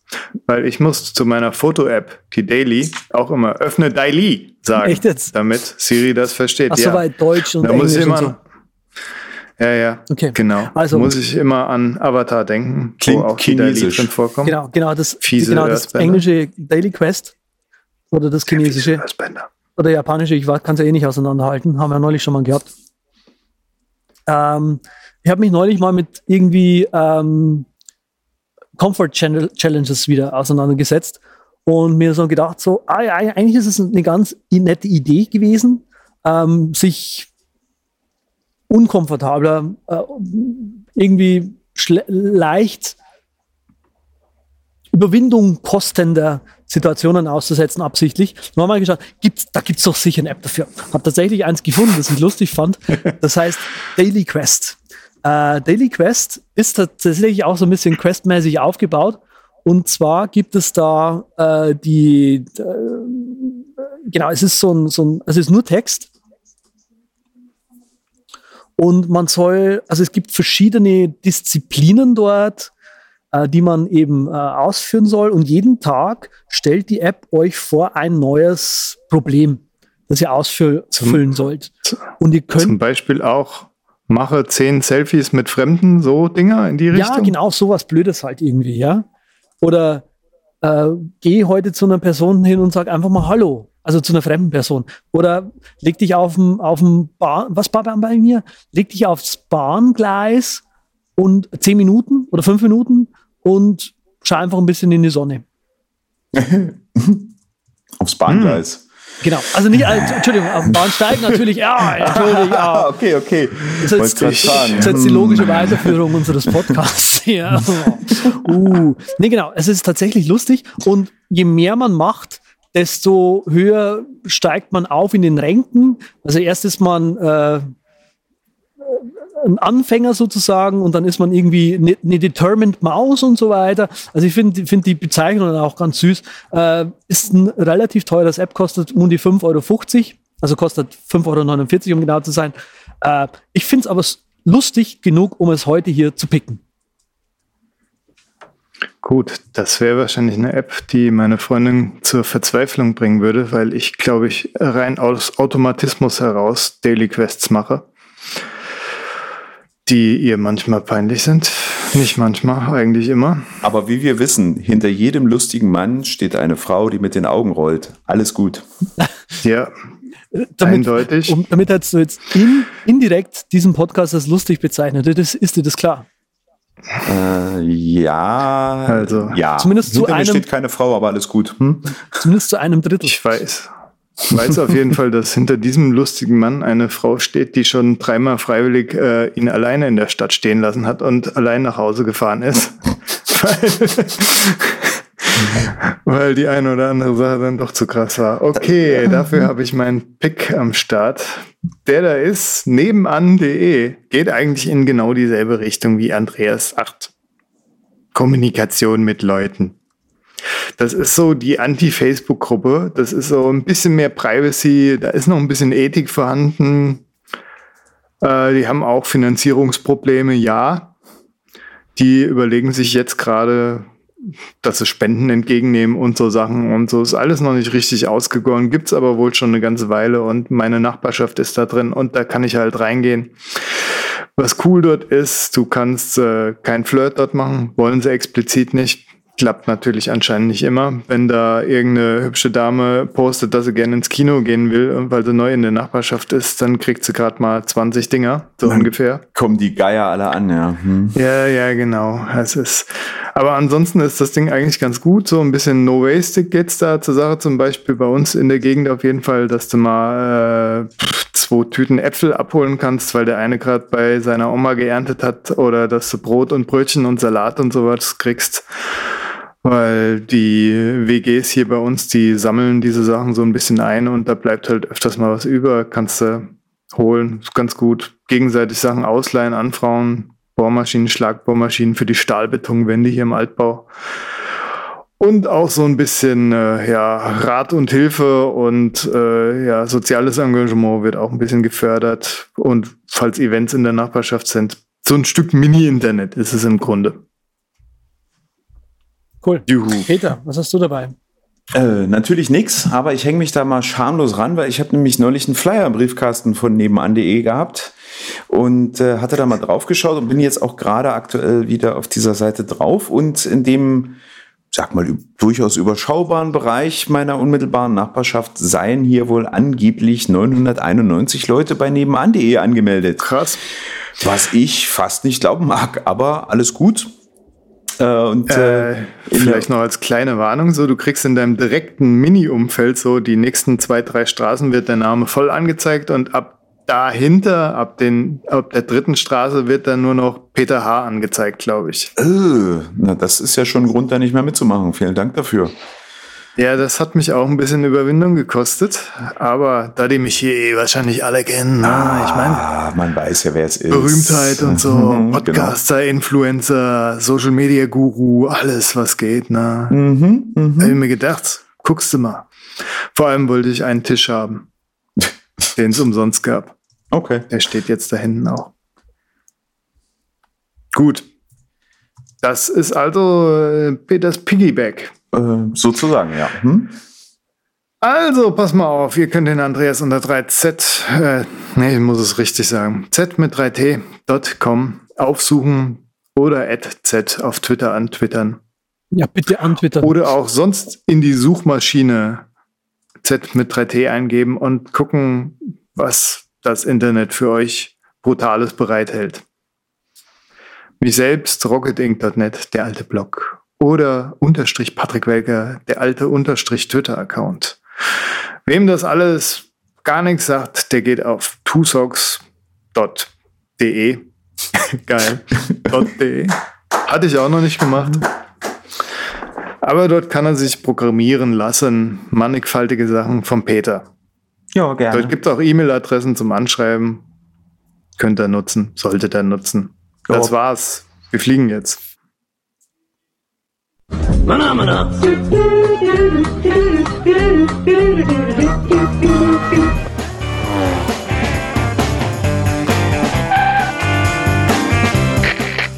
Weil ich muss zu meiner Foto-App, die Daily, auch immer öffne Daily sagen. Echt jetzt? Damit Siri das versteht. Ach, ja. soweit Deutsch und Da muss ich Englisch immer und so. Ja, ja. Okay. Genau. Also- muss ich immer an Avatar denken, Klingt wo auch chinesisch. drin vorkommt. Genau, genau das, Fiese genau das englische Daily Quest oder das chinesische oder japanische, ich kann es ja eh nicht auseinanderhalten, haben wir neulich schon mal gehabt. Ähm, ich habe mich neulich mal mit irgendwie ähm, Comfort Challenges wieder auseinandergesetzt und mir so gedacht, so, ah, ja, eigentlich ist es eine ganz nette Idee gewesen, ähm, sich unkomfortabler, äh, irgendwie leicht Überwindung kostender Situationen auszusetzen, absichtlich. Haben mal geschaut, gibt's, da gibt's doch sicher eine App dafür. Hab tatsächlich eins gefunden, das ich lustig fand. Das heißt Daily Quest. Äh, Daily Quest ist tatsächlich auch so ein bisschen questmäßig aufgebaut. Und zwar gibt es da äh, die, äh, genau, es ist so ein, so ein, es ist nur Text. Und man soll, also es gibt verschiedene Disziplinen dort, äh, die man eben äh, ausführen soll. Und jeden Tag stellt die App euch vor ein neues Problem, das ihr ausfüllen sollt. Und ihr könnt. Zum Beispiel auch mache zehn Selfies mit Fremden, so Dinger in die Richtung. Ja, genau, sowas Blödes halt irgendwie, ja. Oder äh, geh heute zu einer Person hin und sag einfach mal Hallo. Also zu einer fremden Person. Oder leg dich auf dem, auf dem Bahn, was war bei mir? Leg dich aufs Bahngleis und zehn Minuten oder fünf Minuten und schau einfach ein bisschen in die Sonne. Aufs Bahngleis. Hm. Genau, also nicht, also, Entschuldigung, auf dem Bahnsteig natürlich, ja, natürlich, ja. okay, okay. Das ist, jetzt, das ist jetzt die logische Weiterführung unseres Podcasts hier. uh. Nee, genau, es ist tatsächlich lustig und je mehr man macht, desto höher steigt man auf in den Ränken. Also erst ist man äh, ein Anfänger sozusagen und dann ist man irgendwie eine, eine Determined Maus und so weiter. Also ich finde find die Bezeichnung auch ganz süß. Äh, ist ein relativ teures App, kostet um die 5,50 Euro. Also kostet 5,49 Euro, um genau zu sein. Äh, ich finde es aber lustig genug, um es heute hier zu picken. Gut, das wäre wahrscheinlich eine App, die meine Freundin zur Verzweiflung bringen würde, weil ich, glaube ich, rein aus Automatismus heraus Daily Quests mache die ihr manchmal peinlich sind. Nicht manchmal, eigentlich immer. Aber wie wir wissen, hinter jedem lustigen Mann steht eine Frau, die mit den Augen rollt. Alles gut. ja, damit, eindeutig. Um, damit hast du jetzt in, indirekt diesen Podcast als lustig bezeichnet. Das, ist dir das klar? Äh, ja, also ja. Zumindest zu einem steht keine Frau, aber alles gut. Hm? Zumindest zu einem Drittel. Ich weiß. Ich weiß auf jeden Fall, dass hinter diesem lustigen Mann eine Frau steht, die schon dreimal freiwillig äh, ihn alleine in der Stadt stehen lassen hat und allein nach Hause gefahren ist. weil, die eine oder andere Sache dann doch zu krass war. Okay, dafür habe ich meinen Pick am Start. Der da ist nebenan.de. Geht eigentlich in genau dieselbe Richtung wie Andreas 8. Kommunikation mit Leuten. Das ist so die Anti-Facebook-Gruppe. Das ist so ein bisschen mehr Privacy. Da ist noch ein bisschen Ethik vorhanden. Äh, die haben auch Finanzierungsprobleme, ja. Die überlegen sich jetzt gerade, dass sie Spenden entgegennehmen und so Sachen und so. Ist alles noch nicht richtig ausgegoren, gibt's aber wohl schon eine ganze Weile und meine Nachbarschaft ist da drin und da kann ich halt reingehen. Was cool dort ist, du kannst äh, kein Flirt dort machen, wollen sie explizit nicht klappt natürlich anscheinend nicht immer. Wenn da irgendeine hübsche Dame postet, dass sie gerne ins Kino gehen will, weil sie neu in der Nachbarschaft ist, dann kriegt sie gerade mal 20 Dinger, so dann ungefähr. Kommen die Geier alle an, ja. Hm. Ja, ja, genau. Es ist, aber ansonsten ist das Ding eigentlich ganz gut. So ein bisschen No Waste geht's da zur Sache. Zum Beispiel bei uns in der Gegend auf jeden Fall, dass du mal äh, zwei Tüten Äpfel abholen kannst, weil der eine gerade bei seiner Oma geerntet hat oder dass du Brot und Brötchen und Salat und sowas kriegst. Weil die WGs hier bei uns, die sammeln diese Sachen so ein bisschen ein und da bleibt halt öfters mal was über. Kannst du holen, ist ganz gut. Gegenseitig Sachen ausleihen, anfrauen, Bohrmaschinen, Schlagbohrmaschinen für die Stahlbetonwände hier im Altbau. Und auch so ein bisschen äh, ja, Rat und Hilfe und äh, ja, soziales Engagement wird auch ein bisschen gefördert. Und falls Events in der Nachbarschaft sind, so ein Stück Mini-Internet ist es im Grunde. Cool. Juhu. Peter, was hast du dabei? Äh, natürlich nichts, aber ich hänge mich da mal schamlos ran, weil ich habe nämlich neulich einen Flyer im Briefkasten von nebenan.de gehabt und äh, hatte da mal drauf geschaut und bin jetzt auch gerade aktuell wieder auf dieser Seite drauf und in dem sag mal, durchaus überschaubaren Bereich meiner unmittelbaren Nachbarschaft seien hier wohl angeblich 991 Leute bei nebenan.de angemeldet. Krass. Was ich fast nicht glauben mag, aber alles gut. Äh, und äh, äh, vielleicht noch als kleine Warnung, so du kriegst in deinem direkten Mini-Umfeld so die nächsten zwei, drei Straßen wird der Name voll angezeigt und ab dahinter, ab, den, ab der dritten Straße, wird dann nur noch Peter H. angezeigt, glaube ich. Äh, na, das ist ja schon ein Grund, da nicht mehr mitzumachen. Vielen Dank dafür. Ja, das hat mich auch ein bisschen Überwindung gekostet, aber da die mich hier eh wahrscheinlich alle kennen, ah, ich meine, man weiß ja, wer es ist. Berühmtheit und so, mhm, Podcaster, genau. Influencer, Social Media Guru, alles was geht, ne? Mhm, mh. Hab ich mir gedacht, guckst du mal. Vor allem wollte ich einen Tisch haben, den es umsonst gab. Okay. Der steht jetzt da hinten auch. Gut. Das ist also äh, Peters Piggyback. Äh, sozusagen, ja. Hm? Also, pass mal auf, ihr könnt den Andreas unter 3z, äh, nee, ich muss es richtig sagen, z mit 3t.com aufsuchen oder at z auf Twitter antwittern. Ja, bitte antwittern. Oder auch sonst in die Suchmaschine z mit 3t eingeben und gucken, was das Internet für euch Brutales bereithält. Mich selbst, rocketinc.net, der alte Blog. Oder unterstrich Patrick Welker, der alte unterstrich Twitter-Account. Wem das alles gar nichts sagt, der geht auf twosocks.de. Geil. .de. Hatte ich auch noch nicht gemacht. Aber dort kann er sich programmieren lassen. Mannigfaltige Sachen vom Peter. Ja, gerne. Dort gibt es auch E-Mail-Adressen zum Anschreiben. Könnt ihr nutzen, solltet ihr nutzen. Das war's. Wir fliegen jetzt. Manamana.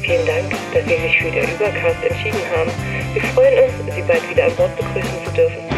Vielen Dank, dass Sie sich für den Übercast entschieden haben. Wir freuen uns, Sie bald wieder an Bord begrüßen zu dürfen.